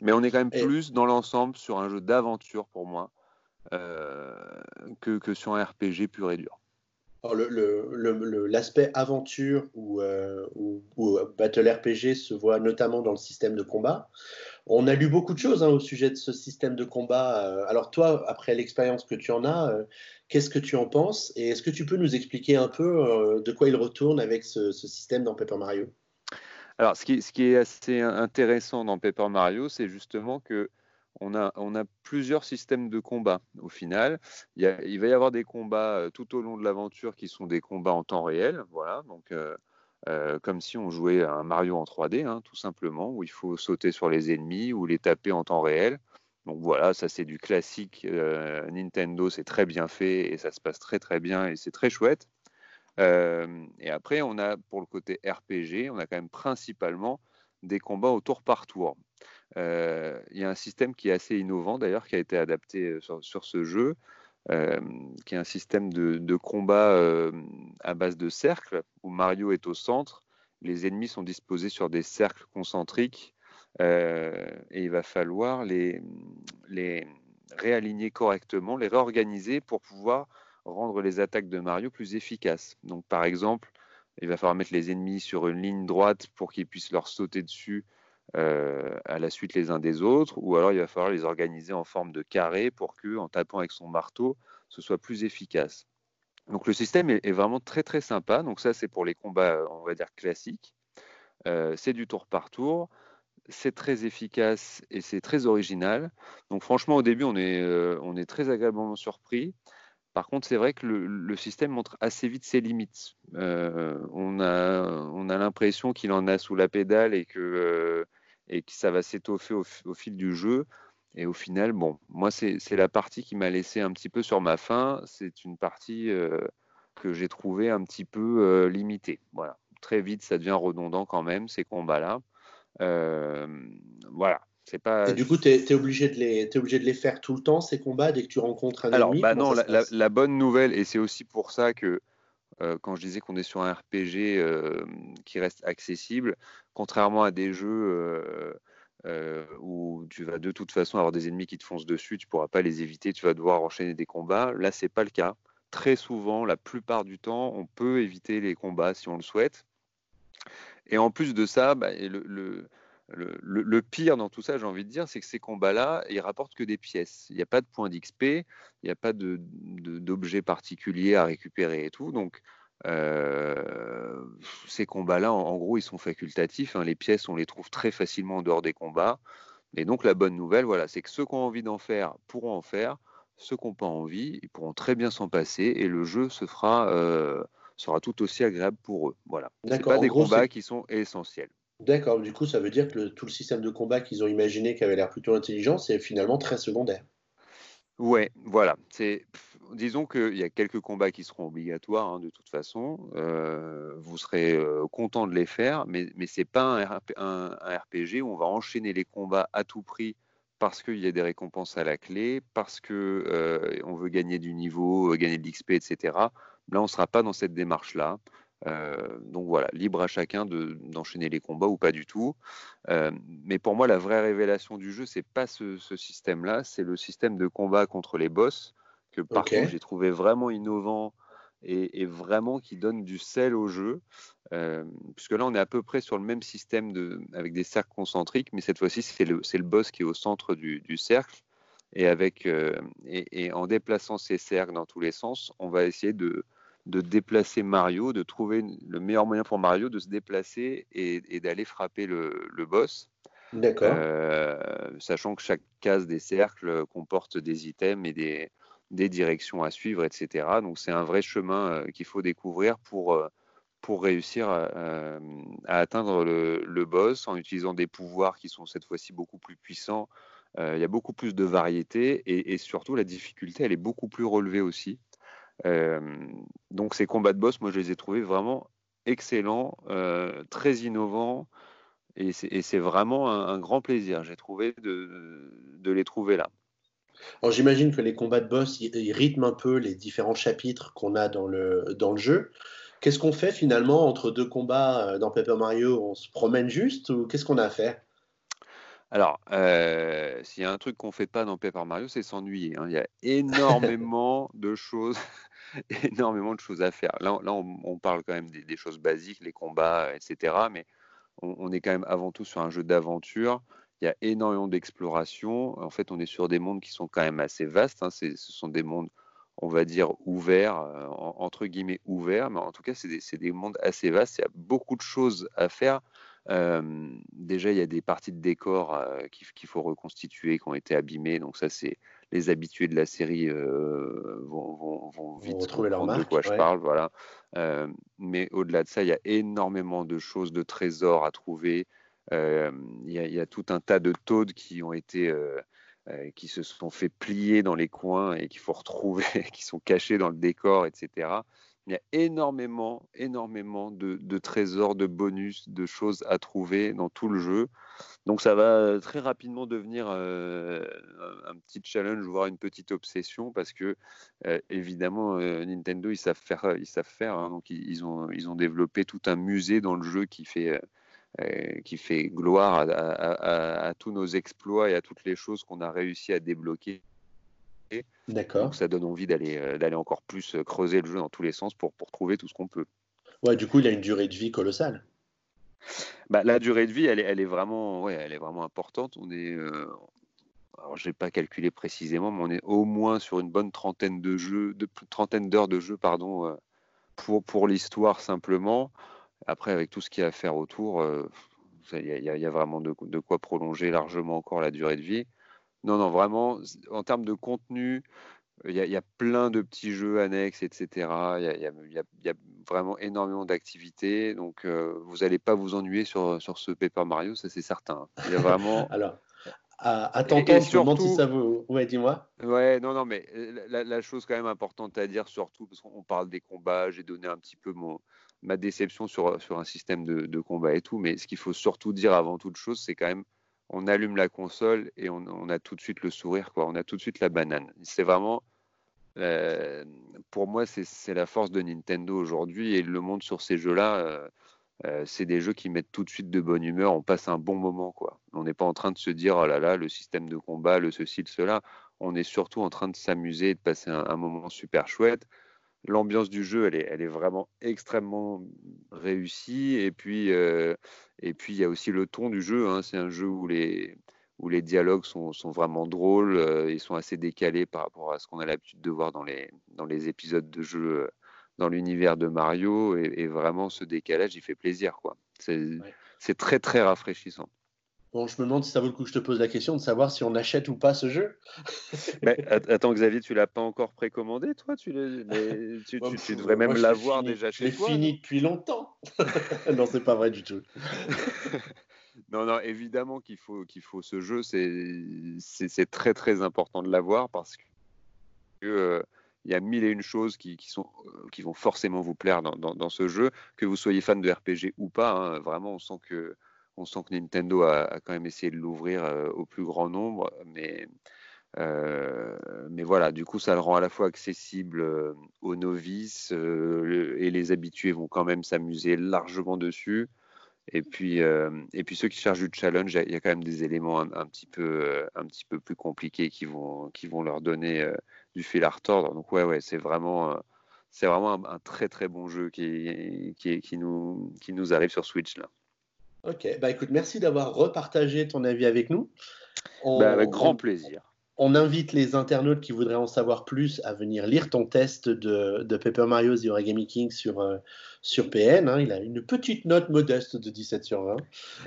Mais on est quand même plus dans l'ensemble sur un jeu d'aventure pour moi que, que sur un RPG pur et dur l'aspect aventure ou, euh, Battle RPG se voit notamment dans le système de combat. On a lu beaucoup de choses hein, au sujet de ce système de combat. Euh, alors toi, après l'expérience que tu en as, euh, qu'est-ce que tu en penses? Et est-ce que tu peux nous expliquer un peu de quoi il retourne avec ce, système dans Paper Mario? Alors, ce qui, est assez intéressant dans Paper Mario, c'est justement que on a, plusieurs systèmes de combat au final. Il, va y avoir des combats euh, tout au long de l'aventure qui sont des combats en temps réel, euh, euh, comme si on jouait un Mario en 3D, hein, tout simplement, où il faut sauter sur les ennemis ou les taper en temps réel. Donc voilà, ça c'est du classique Nintendo, c'est très bien fait et ça se passe très très bien et c'est très chouette. et après, on a pour le côté RPG, on a quand même principalement des combats au tour par tour. Il y a un système qui est assez innovant d'ailleurs, qui a été adapté sur, ce jeu, qui est un système de, combat à base de cercles, où Mario est au centre, les ennemis sont disposés sur des cercles concentriques, et il va falloir les réaligner correctement, les réorganiser pour pouvoir rendre les attaques de Mario plus efficaces. Donc par exemple, il va falloir mettre les ennemis sur une ligne droite pour qu'ils puissent leur sauter dessus euh, à la suite les uns des autres, ou alors il va falloir les organiser en forme de carré pour que, en tapant avec son marteau, ce soit plus efficace. Donc le système est, vraiment très très sympa. Donc ça c'est pour les combats, on va dire classiques. Euh, c'est du tour par tour, c'est très efficace et c'est très original. Donc franchement au début on est, euh, on est très agréablement surpris. Par contre, c'est vrai que le, système montre assez vite ses limites. on a, on a l'impression qu'il en a sous la pédale et que et que ça va s'étoffer au, fil du jeu. Et au final, bon, moi, c'est la partie qui m'a laissé un petit peu sur ma faim. C'est une partie euh, que j'ai trouvée un petit peu euh, limitée. Voilà. Très vite, ça devient redondant quand même, ces combats-là. Euh, voilà. C'est pas... Et du coup, tu es, obligé de les, es obligé de les faire tout le temps, ces combats, dès que tu rencontres un Alors, ennemi? bah non, la, la, bonne nouvelle, et c'est aussi pour ça que quand je disais qu'on est sur un RPG qui reste accessible, contrairement à des jeux où tu vas de toute façon avoir des ennemis qui te foncent dessus, tu pourras pas les éviter, tu vas devoir enchaîner des combats. Là, c'est pas le cas. Très souvent, la plupart du temps, on peut éviter les combats si on le souhaite. Et en plus de ça, bah, le, pire dans tout ça, j'ai envie de dire, c'est que ces combats-là, ils rapportent que des pièces. Il n'y a pas de points d'XP, il n'y a pas d'objets particuliers à récupérer et tout. Donc, euh, ces combats-là, en, gros, ils sont facultatifs. Hein. Les pièces, on les trouve très facilement en dehors des combats. Et donc, la bonne nouvelle, voilà, c'est que ceux qui ont envie d'en faire pourront en faire. Ceux qui n'ont pas envie, ils pourront très bien s'en passer et le jeu se fera, euh, sera tout aussi agréable pour eux. Voilà. C'est pas des combats qui sont essentiels. D'accord, du coup, ça veut dire que tout le système de combat qu'ils ont imaginé, qui avait l'air plutôt intelligent, c'est finalement très secondaire. Ouais, voilà. C'est, disons qu'il y a quelques combats qui seront obligatoires hein, de toute façon. Euh, vous serez euh, content de les faire, mais, mais ce n'est pas un, RPG où on va enchaîner les combats à tout prix parce qu'il y a des récompenses à la clé, parce qu'on euh, on veut gagner du niveau, gagner de l'XP, etc. Là, on ne sera pas dans cette démarche-là. Euh, donc voilà, libre à chacun d'enchaîner les combats ou pas du tout. Euh, mais pour moi, la vraie révélation du jeu, c'est pas ce, système-là, c'est le système de combat contre les boss que par contre j'ai trouvé vraiment innovant et, vraiment qui donne du sel au jeu. Euh, puisque là, on est à peu près sur le même système de, avec des cercles concentriques, mais cette fois-ci, c'est le, le, boss qui est au centre du, cercle. Et, avec, et en déplaçant ces cercles dans tous les sens, on va essayer de, de déplacer Mario, de trouver le meilleur moyen pour Mario de se déplacer et, d'aller frapper le, boss. D'accord. Euh, sachant que chaque case des cercles comporte des items et des, des directions à suivre, etc. Donc c'est un vrai chemin euh, qu'il faut découvrir pour, euh, pour réussir à, atteindre le, boss en utilisant des pouvoirs qui sont cette fois-ci beaucoup plus puissants. Il y a beaucoup plus de variété et, et, surtout la difficulté, elle est beaucoup plus relevée aussi. Euh, donc ces combats de boss, moi je les ai trouvés vraiment excellents, euh, très innovants, et c'est vraiment un, grand plaisir, j'ai trouvé, de, les trouver là. Alors j'imagine que les combats de boss, ils, rythment un peu les différents chapitres qu'on a dans le, dans le jeu. Qu'est-ce qu'on fait finalement entre deux combats euh, dans Paper Mario On se promène juste ou qu'est-ce qu'on a à faire? Alors, euh, s'il y a un truc qu'on fait pas dans Paper Mario, c'est s'ennuyer. hein. Il y a énormément de choses, énormément de choses à faire. Là, là, on, parle quand même des, choses basiques, les combats, euh, etc. Mais on, est quand même avant tout sur un jeu d'aventure. Il y a énormément d'exploration. En fait, on est sur des mondes qui sont quand même assez vastes. hein. Ce sont des mondes, on va dire, ouverts, euh, en- entre guillemets ouverts. Mais en tout cas, c'est des mondes assez vastes. Il y a beaucoup de choses à faire. Déjà, il y a des parties de décor qu'il faut reconstituer, qui ont été abîmées. Donc ça, c'est les habitués de la série euh, vont, vont- vont vite retrouver leur comprendre de marque, quoi je parle. Voilà. Euh, mais au-delà de ça, il y a énormément de choses, de trésors à trouver. Euh, Il y, a, il y a tout un tas de taudes qui ont été qui se sont fait plier dans les coins et qu'il faut retrouver, qui sont cachés dans le décor, etc. Il y a énormément, énormément de, trésors, de bonus, de choses à trouver dans tout le jeu. Donc ça va euh, très rapidement devenir euh, un petit challenge, voire une petite obsession, parce que euh, évidemment Nintendo ils savent faire, ils savent faire. hein. donc ils, ont, ils ont développé tout un musée dans le jeu qui fait, qui fait gloire à tous nos exploits et à toutes les choses qu'on a réussi à débloquer. D'accord. Donc ça donne envie d'aller euh, d'aller encore plus euh, creuser le jeu dans tous les sens pour, pour trouver tout ce qu'on peut. Ouais, du coup, il a une durée de vie colossale. Bah, la durée de vie, elle est, elle est vraiment, ouais, elle est vraiment importante. On est, euh, alors j'ai pas calculé précisément, mais on est au moins sur une bonne trentaine de jeux, de trentaine d'heures de jeu, pardon, pour pour l'histoire simplement. Après, avec tout ce qu'il y a à faire autour, il y, a- y y vraiment de, de quoi prolonger largement encore la durée de vie. Non, non, vraiment, en termes de contenu, il y, a, il y a plein de petits jeux annexes, etc. Il y a, il y a- il y a- il y a vraiment énormément d'activités. Donc, euh, vous n'allez pas vous ennuyer sur, sur ce Paper Mario, ça c'est certain. Il y a vraiment. Alors, à, à t'entendre, je me demande si ça vaut. Ouais, dis-moi. Ouais, non, non, mais euh, la, la chose quand même importante à dire, surtout parce qu'on parle des combats, j'ai donné un petit peu mon, ma déception sur, sur un système de, de combat et tout, mais ce qu'il faut surtout dire avant toute chose, c'est quand même, on allume la console et on, a tout de suite le sourire, quoi. On a tout de suite la banane. C'est vraiment, euh, pour moi, c'est la force de Nintendo aujourd'hui et le monde sur ces jeux-là. euh, euh, c'est des jeux qui mettent tout de suite de bonne humeur, on passe un bon moment quoi. On n'est pas en train de se dire oh là là le système de combat, le ceci, le cela. On est surtout en train de s'amuser et de passer un moment super chouette. L'ambiance du jeu, elle est, elle est vraiment extrêmement réussie. Et puis, euh, et puis il y a aussi le ton du jeu. hein. C'est un jeu où les, où les dialogues sont, sont vraiment drôles. euh, ils sont assez décalés par rapport à ce qu'on a l'habitude de voir dans les, dans les épisodes de jeu euh, dans l'univers de Mario. Et, et vraiment, ce décalage, il fait plaisir. quoi. C'est c'est très, très rafraîchissant. Bon, je me demande si ça vaut le coup que je te pose la question de savoir si on achète ou pas ce jeu. Mais attends, Xavier, tu l'as pas encore précommandé, toi? Tu, devrais même je l'ai l'avoir déjà Je l'ai chez toi. fini depuis longtemps. non, c'est pas vrai du tout. Non, non, évidemment qu'il faut, qu'il faut ce jeu. C'est, très, très important de l'avoir parce que euh, il y a mille et une choses qui, qui sont, qui vont forcément vous plaire dans, dans- dans ce jeu, que vous soyez fan de RPG ou pas. hein. vraiment, on sent que, on sent que Nintendo a, quand même essayé de l'ouvrir euh, au plus grand nombre, mais euh, mais voilà, du coup, ça le rend à la fois accessible euh, aux novices et les habitués vont quand même s'amuser largement dessus. Et puis, et puis ceux qui cherchent du challenge, il y a- quand même des éléments un, petit peu, un petit peu plus compliqués qui vont, qui vont leur donner du fil à retordre. Donc ouais, ouais, c'est vraiment, c'est vraiment un, un très très bon jeu qui, qui, qui, nous, qui nous arrive sur Switch là. Ok, bah écoute, merci d'avoir repartagé ton avis avec nous. On, Bah, avec grand on- plaisir. on invite les internautes qui voudraient en savoir plus à venir lire ton test de, de Paper Mario The Origami King sur, euh, sur PN. hein. Il a une petite note modeste de 17 sur 20.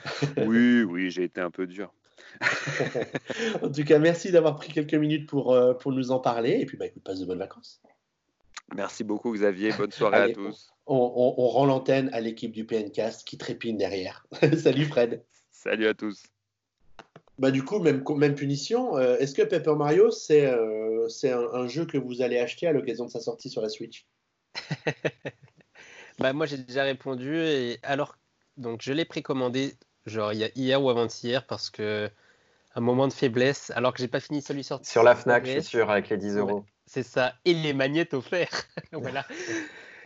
Oui, oui, j'ai été un peu dur. en tout cas, merci d'avoir pris quelques minutes pour, euh, pour nous en parler. Et puis, bah, écoute, passe de bonnes vacances. Merci beaucoup Xavier, bonne soirée Allez, à tous. On, on- on rend l'antenne à l'équipe du PNcast qui trépine derrière. Salut Fred. Salut à tous. Bah, du coup, même, même punition. euh, Est-ce que Paper Mario, c'est euh, un, un jeu que vous allez acheter à l'occasion de sa sortie sur la Switch? Bah, moi, j'ai déjà répondu. Et alors, donc, je l'ai précommandé, genre, il y a hier ou avant-hier, parce que un moment de faiblesse, alors que j'ai pas fini celui sur. Sur la Fnac, je suis sûr, avec les 10 euros. C'est ça, et les magnettes offerts. voilà.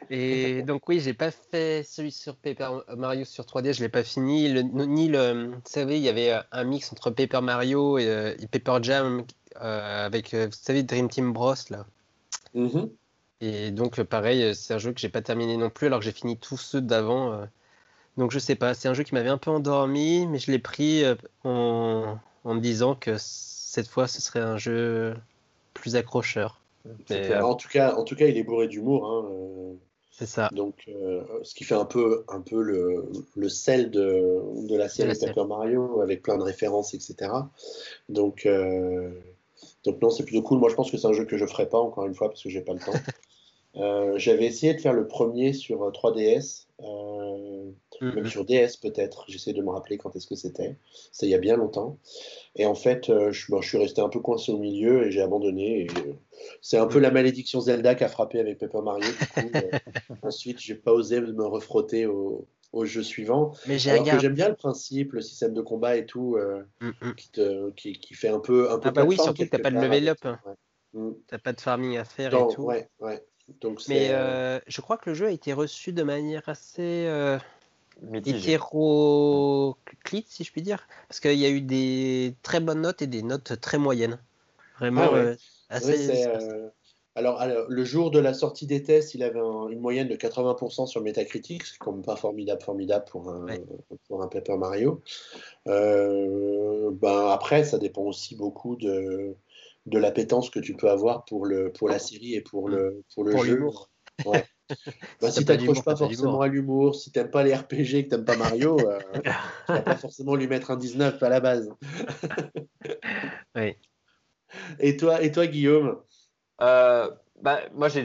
Et donc oui, j'ai pas fait celui sur Paper Mario sur 3D, je l'ai pas fini. Le, ni le, vous savez, il y avait un mix entre Paper Mario et, euh, Paper Jam euh, avec, euh, vous savez, Dream Team Bros là. Mhm. Et donc pareil, c'est un jeu que j'ai pas terminé non plus, alors que j'ai fini tous ceux d'avant. donc je sais pas, c'est un jeu qui m'avait un peu endormi, mais je l'ai pris en, en me disant que cette fois, ce serait un jeu plus accrocheur. En, tout cas, en tout cas, il est bourré d'humour. Hein, c'est ça. Donc, euh, ce qui fait un peu, un peu le, le sel de, de la série Paper Mario, avec plein de références, etc. Donc, euh, donc non, c'est plutôt cool. Moi, je pense que c'est un jeu que je ferai pas, encore une fois, parce que j'ai pas le temps. Euh, j'avais essayé de faire le premier sur 3DS, euh, mm-hmm. même sur DS peut-être. J'essaie de me rappeler quand est-ce que c'était. C'était il y a bien longtemps. Et en fait, je, je, suis resté un peu coincé au milieu et j'ai abandonné. Et, c'est un peu la malédiction Zelda qui a frappé avec Paper Mario. Du coup, euh, ensuite, j'ai pas osé me refrotter au, jeu suivant. Mais j'ai que j'aime bien le principe, le système de combat et tout, euh, mm, mm. qui, te, qui, qui, fait un peu un peu. Ah bah oui, surtout que t'as pas de level up. Ouais. Mm. T'as pas de farming à faire et tout. Ouais, ouais. Donc Mais euh, je crois que le jeu a été reçu de manière assez hétéroclite, si je puis dire, parce qu'il y a eu des très bonnes notes et des notes très moyennes. Vraiment. Ah euh, alors, le jour de la sortie des tests, il avait une moyenne de 80% sur Metacritic, ce qui est pas formidable, formidable pour un, pour un Paper Mario. Euh, ben, après, ça dépend aussi beaucoup de, de l'appétence que tu peux avoir pour, le, pour la série et pour le, pour le jeu. Ouais. Bah, si tu n'accroches pas forcément à l'humour, si tu n'aimes pas les RPG et que tu n'aimes pas Mario, euh, tu vas pas forcément lui mettre un 19 à la base. oui. Et toi, et toi Guillaume? Euh, bah, moi, j'ai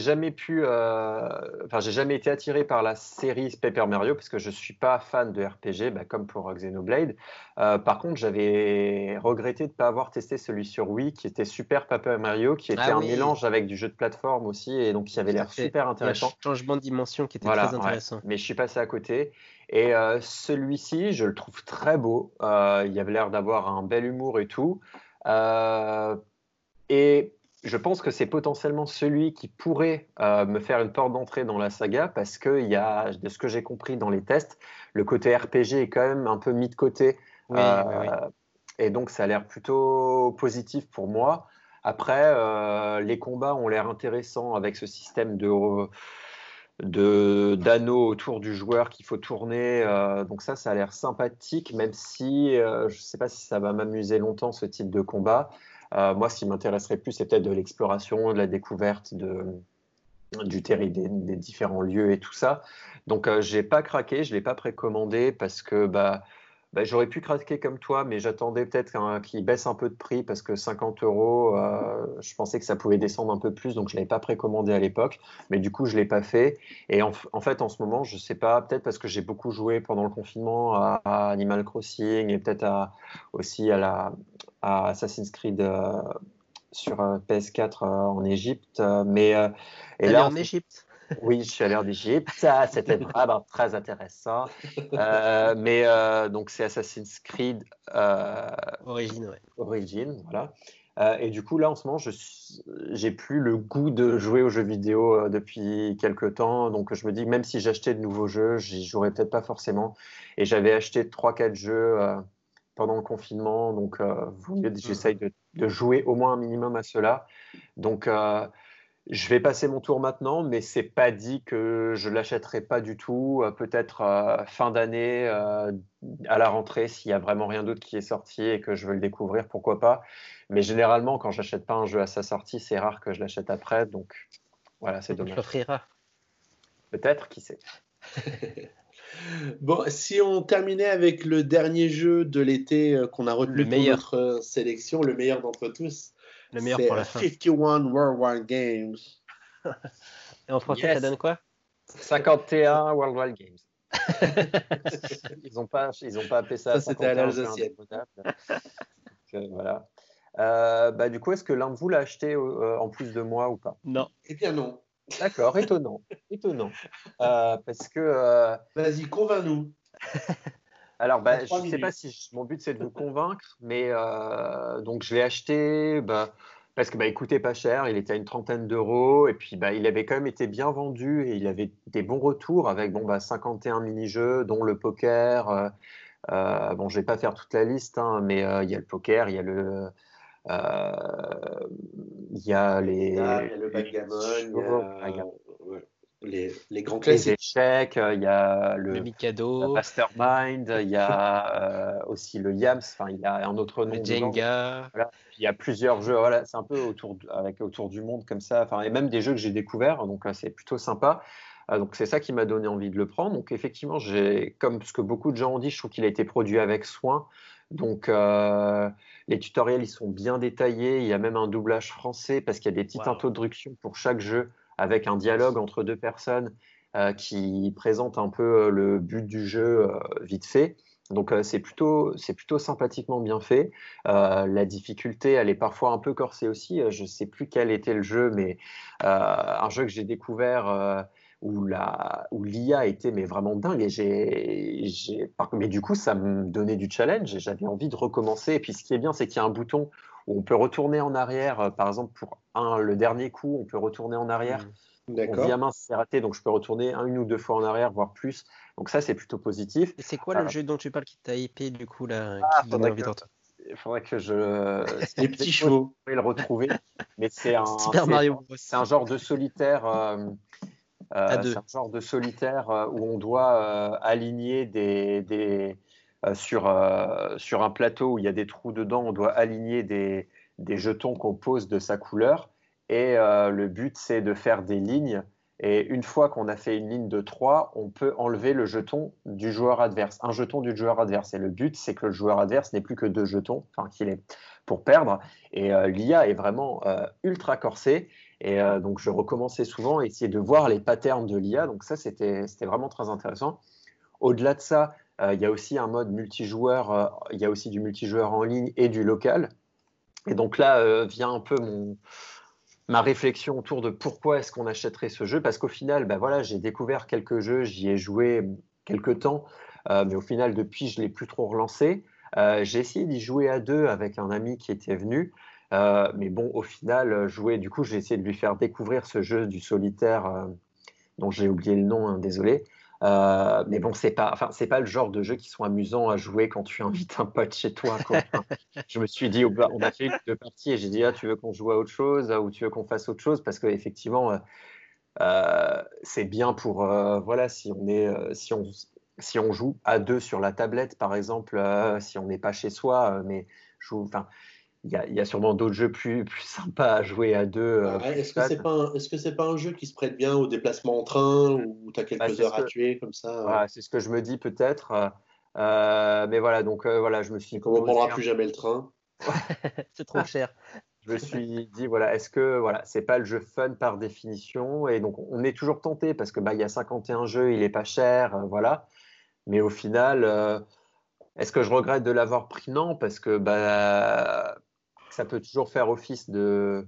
jamais pu, euh, enfin, j'ai jamais été attiré par la série Paper Mario parce que je suis pas fan de RPG, bah, comme pour Xenoblade. Euh, par contre, j'avais regretté de ne pas avoir testé celui sur Wii qui était Super Paper Mario, qui était ah un mélange avec du jeu de plateforme aussi, et donc qui avait l'air super intéressant. Un changement de dimension qui était très intéressant. Mais je suis passé à côté. Et celui-ci, je le trouve très beau. il avait l'air d'avoir un bel humour et tout. Euh, et je pense que c'est potentiellement celui qui pourrait euh, me faire une porte d'entrée dans la saga parce que il y a, de ce que j'ai compris dans les tests, le côté RPG est quand même un peu mis de côté. Euh, et donc ça a l'air plutôt positif pour moi. Après, les combats ont l'air intéressants avec ce système de de d'anneaux autour du joueur qu'il faut tourner. donc ça, ça a l'air sympathique, même si je ne sais pas si ça va m'amuser longtemps ce type de combat. Moi, ce qui m'intéresserait plus, c'est peut-être de l'exploration, de la découverte de, du terrain des, des, différents lieux et tout ça. Donc, j'ai pas craqué, je l'ai pas précommandé parce que bah, bah, j'aurais pu craquer comme toi, mais j'attendais peut-être qu'il baisse un peu de prix parce que 50 euros, euh, je pensais que ça pouvait descendre un peu plus, donc je ne l'avais pas précommandé à l'époque. Mais du coup, je ne l'ai pas fait. Et en, fait, en ce moment, je ne sais pas, peut-être parce que j'ai beaucoup joué pendant le confinement à, Animal Crossing et peut-être aussi à, la, Assassin's Creed. Euh, sur euh, PS4 en Égypte, mais et là en Égypte? Oui, je suis allé en Égypte. C'était vraiment très intéressant. Euh, mais euh, donc, c'est Assassin's Creed euh, Origin, ouais. Origin, voilà. et du coup, là, en ce moment, je j'ai plus le goût de jouer aux jeux vidéo depuis quelques temps. Donc, je me dis, même si j'achetais de nouveaux jeux, j'y jouerais peut-être pas forcément. Et j'avais acheté 3-4 jeux pendant le confinement. Donc, mmh. j'essaye de, de, jouer au moins un minimum à cela. Donc, je vais passer mon tour maintenant, mais c'est pas dit que je l'achèterai pas du tout. Euh, peut-être euh, fin d'année, euh, à la rentrée, s'il y a vraiment rien d'autre qui est sorti et que je veux le découvrir, pourquoi pas. Mais généralement, quand j'achète pas un jeu à sa sortie, c'est rare que je l'achète après. Donc voilà, c'est dommage. Peut-être, qui sait. bon, si on terminait avec le dernier jeu de l'été qu'on a retenu pour notre sélection, le meilleur d'entre tous, le meilleur pour la fin. 51 Worldwide Games. Et en français, ça donne quoi? 51 Worldwide Games. ils n'ont pas, ils ont pas appelé ça. Ça, c'était à l'Alsacienne. Euh, voilà. Euh, bah, du coup, est-ce que l'un de vous l'a acheté euh, en plus de moi ou pas? Non. Eh bien, non. D'accord, étonnant. étonnant. parce que. Vas-y, convainc-nous. Alors, bah, je ne sais pas si je- mon but c'est de vous convaincre, mais euh, donc je l'ai acheté bah, parce que bah, il coûtait pas cher, il était à une trentaine d'euros et puis bah, il avait quand même été bien vendu et il avait des bons retours avec bon, bah, 51 mini-jeux, dont le poker. euh, euh, bon, je vais pas faire toute la liste, hein, mais il y a le poker, il y a le. il y a les, Il y a, il y a le backgammon, les, les grands les classiques. échecs, il y a Le le, Mikado, Mastermind, il y a euh, aussi le Yams, enfin il y a un autre nom. le. Jenga. Il y a plusieurs jeux, voilà, c'est un peu autour, avec, autour du monde comme ça, enfin, et même des jeux que j'ai découverts, donc euh, c'est plutôt sympa. Euh, donc c'est ça qui m'a donné envie de le prendre. Donc effectivement, j'ai, comme ce que beaucoup de gens ont dit, je trouve qu'il a été produit avec soin. Donc euh, les tutoriels, ils sont bien détaillés. Il y a même un doublage français parce qu'il y a des petites Wow. introductions pour chaque jeu avec un dialogue entre deux personnes euh, qui présentent un peu euh, le but du jeu euh, vite fait. Donc c'est plutôt, plutôt sympathiquement bien fait. La difficulté, elle est parfois un peu corsée aussi. Je sais plus quel était le jeu, mais un jeu que j'ai découvert où la, où l'IA était mais vraiment dingue. Et j'ai, mais du coup, ça me donnait du challenge et j'avais envie de recommencer. Et puis ce qui est bien, c'est qu'il y a un bouton où on peut retourner en arrière. Euh, Par exemple, pour un, le dernier coup, on peut retourner en arrière. On dit D'accord. ah mince, c'est raté, donc je peux retourner un, une ou deux fois en arrière, voire plus. Donc ça, c'est plutôt positif. Et c'est quoi le jeu dont tu parles qui t'a hypé du coup là Ah, qui faudrait que- faudrait que je. Les petits chevaux. Je vais le retrouver. Mais c'est un. Super c'est- Mario Bros. C'est un genre de solitaire. euh, euh, c'est un genre de solitaire euh, où on doit euh, aligner des, des euh, sur euh, sur un plateau où il y a des trous dedans. On doit aligner des des jetons qu'on pose de sa couleur. Et euh, le but c'est de faire des lignes. Et une fois qu'on a fait une ligne de 3, on peut enlever le jeton du joueur adverse, un jeton du joueur adverse. Et le but, c'est que le joueur adverse n'ait plus que deux jetons, enfin qu'il est pour perdre. Et euh, l'IA est vraiment euh, ultra corsée. Et euh, donc, je recommençais souvent à essayer de voir les patterns de l'IA. Donc, ça, c'était vraiment très intéressant. Au-delà de ça, euh, il y a aussi un mode multijoueur. euh, Il y a aussi du multijoueur en ligne et du local. Et donc là euh, vient un peu ma réflexion autour de pourquoi est-ce qu'on achèterait ce jeu. Parce qu'au final, ben voilà, j'ai découvert quelques jeux, j'y ai joué quelques temps, euh, mais au final, depuis, je ne l'ai plus trop relancé. Euh, j'ai essayé d'y jouer à deux avec un ami qui était venu. Euh, mais bon, au final, euh, jouer, du coup, j'ai essayé de lui faire découvrir ce jeu du solitaire euh, dont j'ai oublié le nom, hein, désolé. Euh, mais bon, c'est pas, enfin, c'est pas le genre de jeu qui sont amusants à jouer quand tu invites un pote chez toi. je me suis dit, oh, bah, on a fait deux parties et j'ai dit, ah, tu veux qu'on joue à autre chose ou tu veux qu'on fasse autre chose? Parce qu'effectivement, euh, euh, c'est bien pour, euh, voilà, si on est, si on, si on joue à deux sur la tablette, par exemple, si on n'est pas chez soi, mais il y a, il y a sûrement d'autres jeux plus, plus sympas à jouer à deux. euh, Ouais, plus Est-ce que c'est pas un, est-ce que c'est pas un jeu qui se prête bien au déplacement en train où tu as quelques Bah, heures ce à tuer comme ça c'est ce que je me dis peut-être. euh, mais voilà, donc euh, voilà, je me suis Comme on ne prendra plus jamais le train. C'est trop cher. je me suis dit voilà, est-ce que voilà, c'est pas le jeu fun par définition? Et donc on est toujours tenté parce que bah il y a 51 jeux, il est pas cher, euh, voilà. Mais au final, euh, est-ce que je regrette de l'avoir pris? Non, parce que bah ça peut toujours faire office de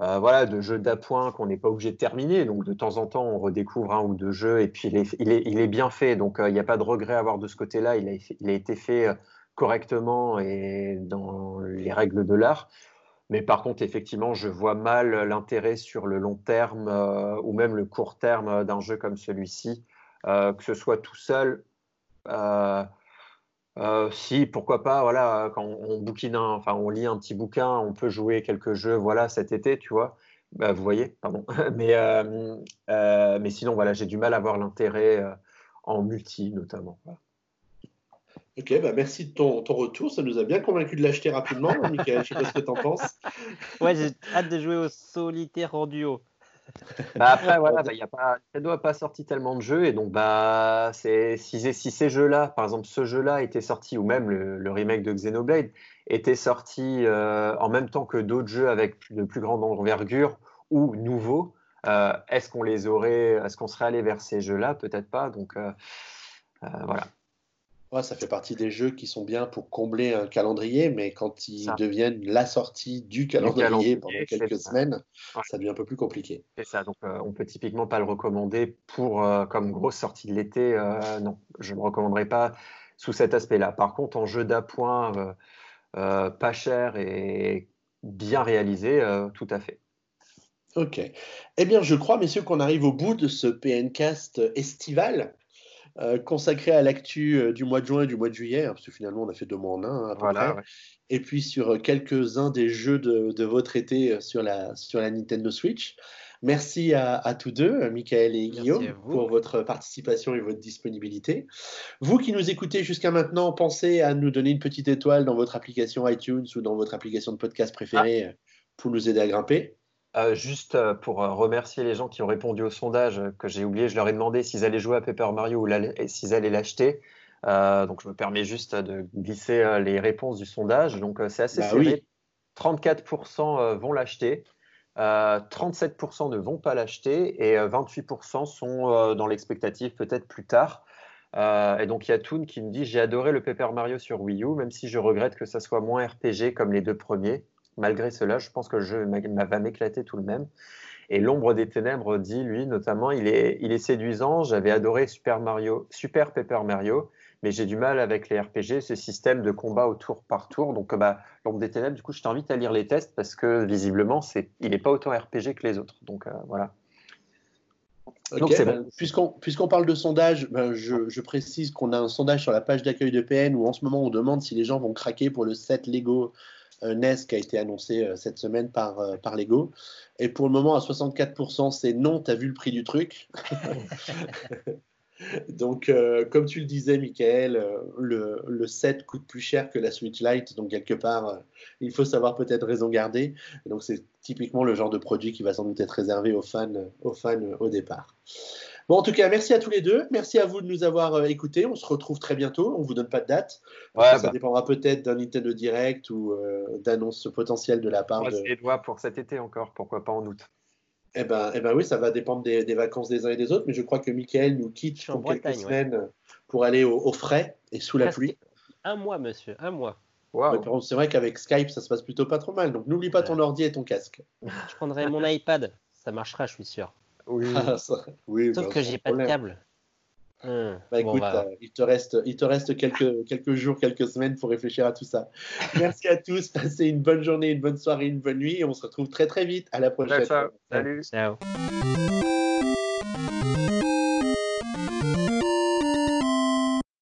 euh, voilà de jeu d'appoint qu'on n'est pas obligé de terminer. Donc de temps en temps, on redécouvre un ou deux jeux et puis il est, il est, bien fait. Donc euh, il n'y a pas de regret à avoir de ce côté-là. Il a, été fait euh, correctement et dans les règles de l'art. Mais par contre, effectivement, je vois mal l'intérêt sur le long terme ou même le court terme d'un jeu comme celui-ci, que ce soit tout seul. Euh, si, pourquoi pas, voilà, quand on bouquine, un- enfin, on lit un petit bouquin, on peut jouer quelques jeux, voilà, cet été, tu vois. Bah, vous voyez, pardon. Mais, euh, euh, mais sinon, voilà, j'ai du mal à voir l'intérêt euh, en multi, notamment. Voilà. Ok, bah merci de ton, ton retour. Ça nous a bien convaincu de l'acheter rapidement, Michael. Je sais pas ce que tu en penses. Ouais, j'ai hâte de jouer au solitaire en duo. Bah après, voilà, bah, y a pas, Nintendo n'a pas sorti tellement de jeux, et donc bah, c'est, si, si ces jeux-là, par exemple ce jeu-là était sorti, ou même le, le remake de Xenoblade, était sorti euh, en même temps que d'autres jeux avec de plus grande envergure ou nouveaux, euh, est-ce qu'on les aurait, est-ce qu'on serait allé vers ces jeux-là? Peut-être pas, donc euh, voilà. Ouais, ça fait partie des jeux qui sont bien pour combler un calendrier, mais quand ils Ça. deviennent la sortie du calendrier, calendrier, pendant quelques ça. semaines, Ouais. ça devient un peu plus compliqué. C'est ça, donc euh, on peut typiquement pas le recommander pour euh, comme grosse sortie de l'été. euh, non, je ne le recommanderais pas. sous cet aspect-là. Par contre, en jeu d'appoint, pas cher et bien réalisé, tout à fait. Ok. Eh bien, je crois, messieurs, qu'on arrive au bout de ce PNcast estival. Consacré à l'actu du mois de juin et du mois de juillet, hein, parce que finalement on a fait deux mois en un. Hein, voilà, Et puis sur quelques-uns des jeux de, de, votre été sur la, sur la Nintendo Switch. Merci à, tous deux, Michael et Guillaume, pour votre participation et votre disponibilité. Vous qui nous écoutez jusqu'à maintenant, pensez à nous donner une petite étoile dans votre application iTunes ou dans votre application de podcast préférée ah. pour nous aider à grimper. Euh, juste euh, pour euh, remercier les gens qui ont répondu au sondage que j'ai oublié, je leur ai demandé s'ils allaient jouer à Paper Mario ou s'ils allaient l'acheter. donc je me permets juste de glisser les réponses du sondage. Donc c'est assez bah serré. 34% vont l'acheter. 37% euh, ne vont pas l'acheter et 28% euh, sont dans l'expectative peut-être plus tard. et donc il y a Toon qui me dit j'ai adoré le Paper Mario sur Wii U, même si je regrette que ça soit moins RPG comme les deux premiers. Malgré cela, je pense que le jeu va m'éclater tout de même. Et l'ombre des ténèbres dit lui notamment il est, il est séduisant. J'avais adoré Super Mario, Super Paper Mario, mais j'ai du mal avec les RPG, ce système de combat au tour par tour. Donc, bah, l'ombre des ténèbres, du coup, je t'invite à lire les tests parce que visiblement, c'est, il n'est pas autant RPG que les autres. Donc, euh, voilà. Ben, puisqu'on, parle de sondage, ben, je, précise qu'on a un sondage sur la page d'accueil de PN où en ce moment on demande si les gens vont craquer pour le set Lego NES qui a été annoncé euh, cette semaine par, par Lego. Et pour le moment, à 64%, c'est non, t'as vu le prix du truc. Donc, euh, comme tu le disais, Michael, euh, le, le, set coûte plus cher que la Switch Lite. Donc, quelque part, euh, il faut savoir peut-être raison garder. donc, c'est typiquement le genre de produit qui va sans doute être réservé aux fans au départ. Bon, en tout cas, merci à tous les deux. Merci à vous de nous avoir écoutés. On se retrouve très bientôt. On ne vous donne pas de date. ça bah. dépendra peut-être d'un Nintendo Direct ou d'annonces potentielles de la part de. les doigts pour cet été encore. Pourquoi pas en août eh ben, eh ben oui, ça va dépendre des, vacances des uns et des autres, mais je crois que Michael nous quitte pour quelques semaines pour aller au, frais et sous la pluie. Un mois, monsieur, un mois. c'est vrai qu'avec Skype, ça se passe plutôt pas trop mal. Donc n'oublie pas ton ordi et ton casque. Je prendrai mon iPad, ça marchera, je suis sûr. Oui, ah, oui Sauf bah, que j'ai pas de câble. Hum. Bah, écoute, bah. euh, il te reste, il te reste quelques, quelques jours, quelques semaines pour réfléchir à tout ça. Merci à tous, passez une bonne journée, une bonne soirée, une bonne nuit et on se retrouve très très vite. À la prochaine. Ciao. Salut. Ciao.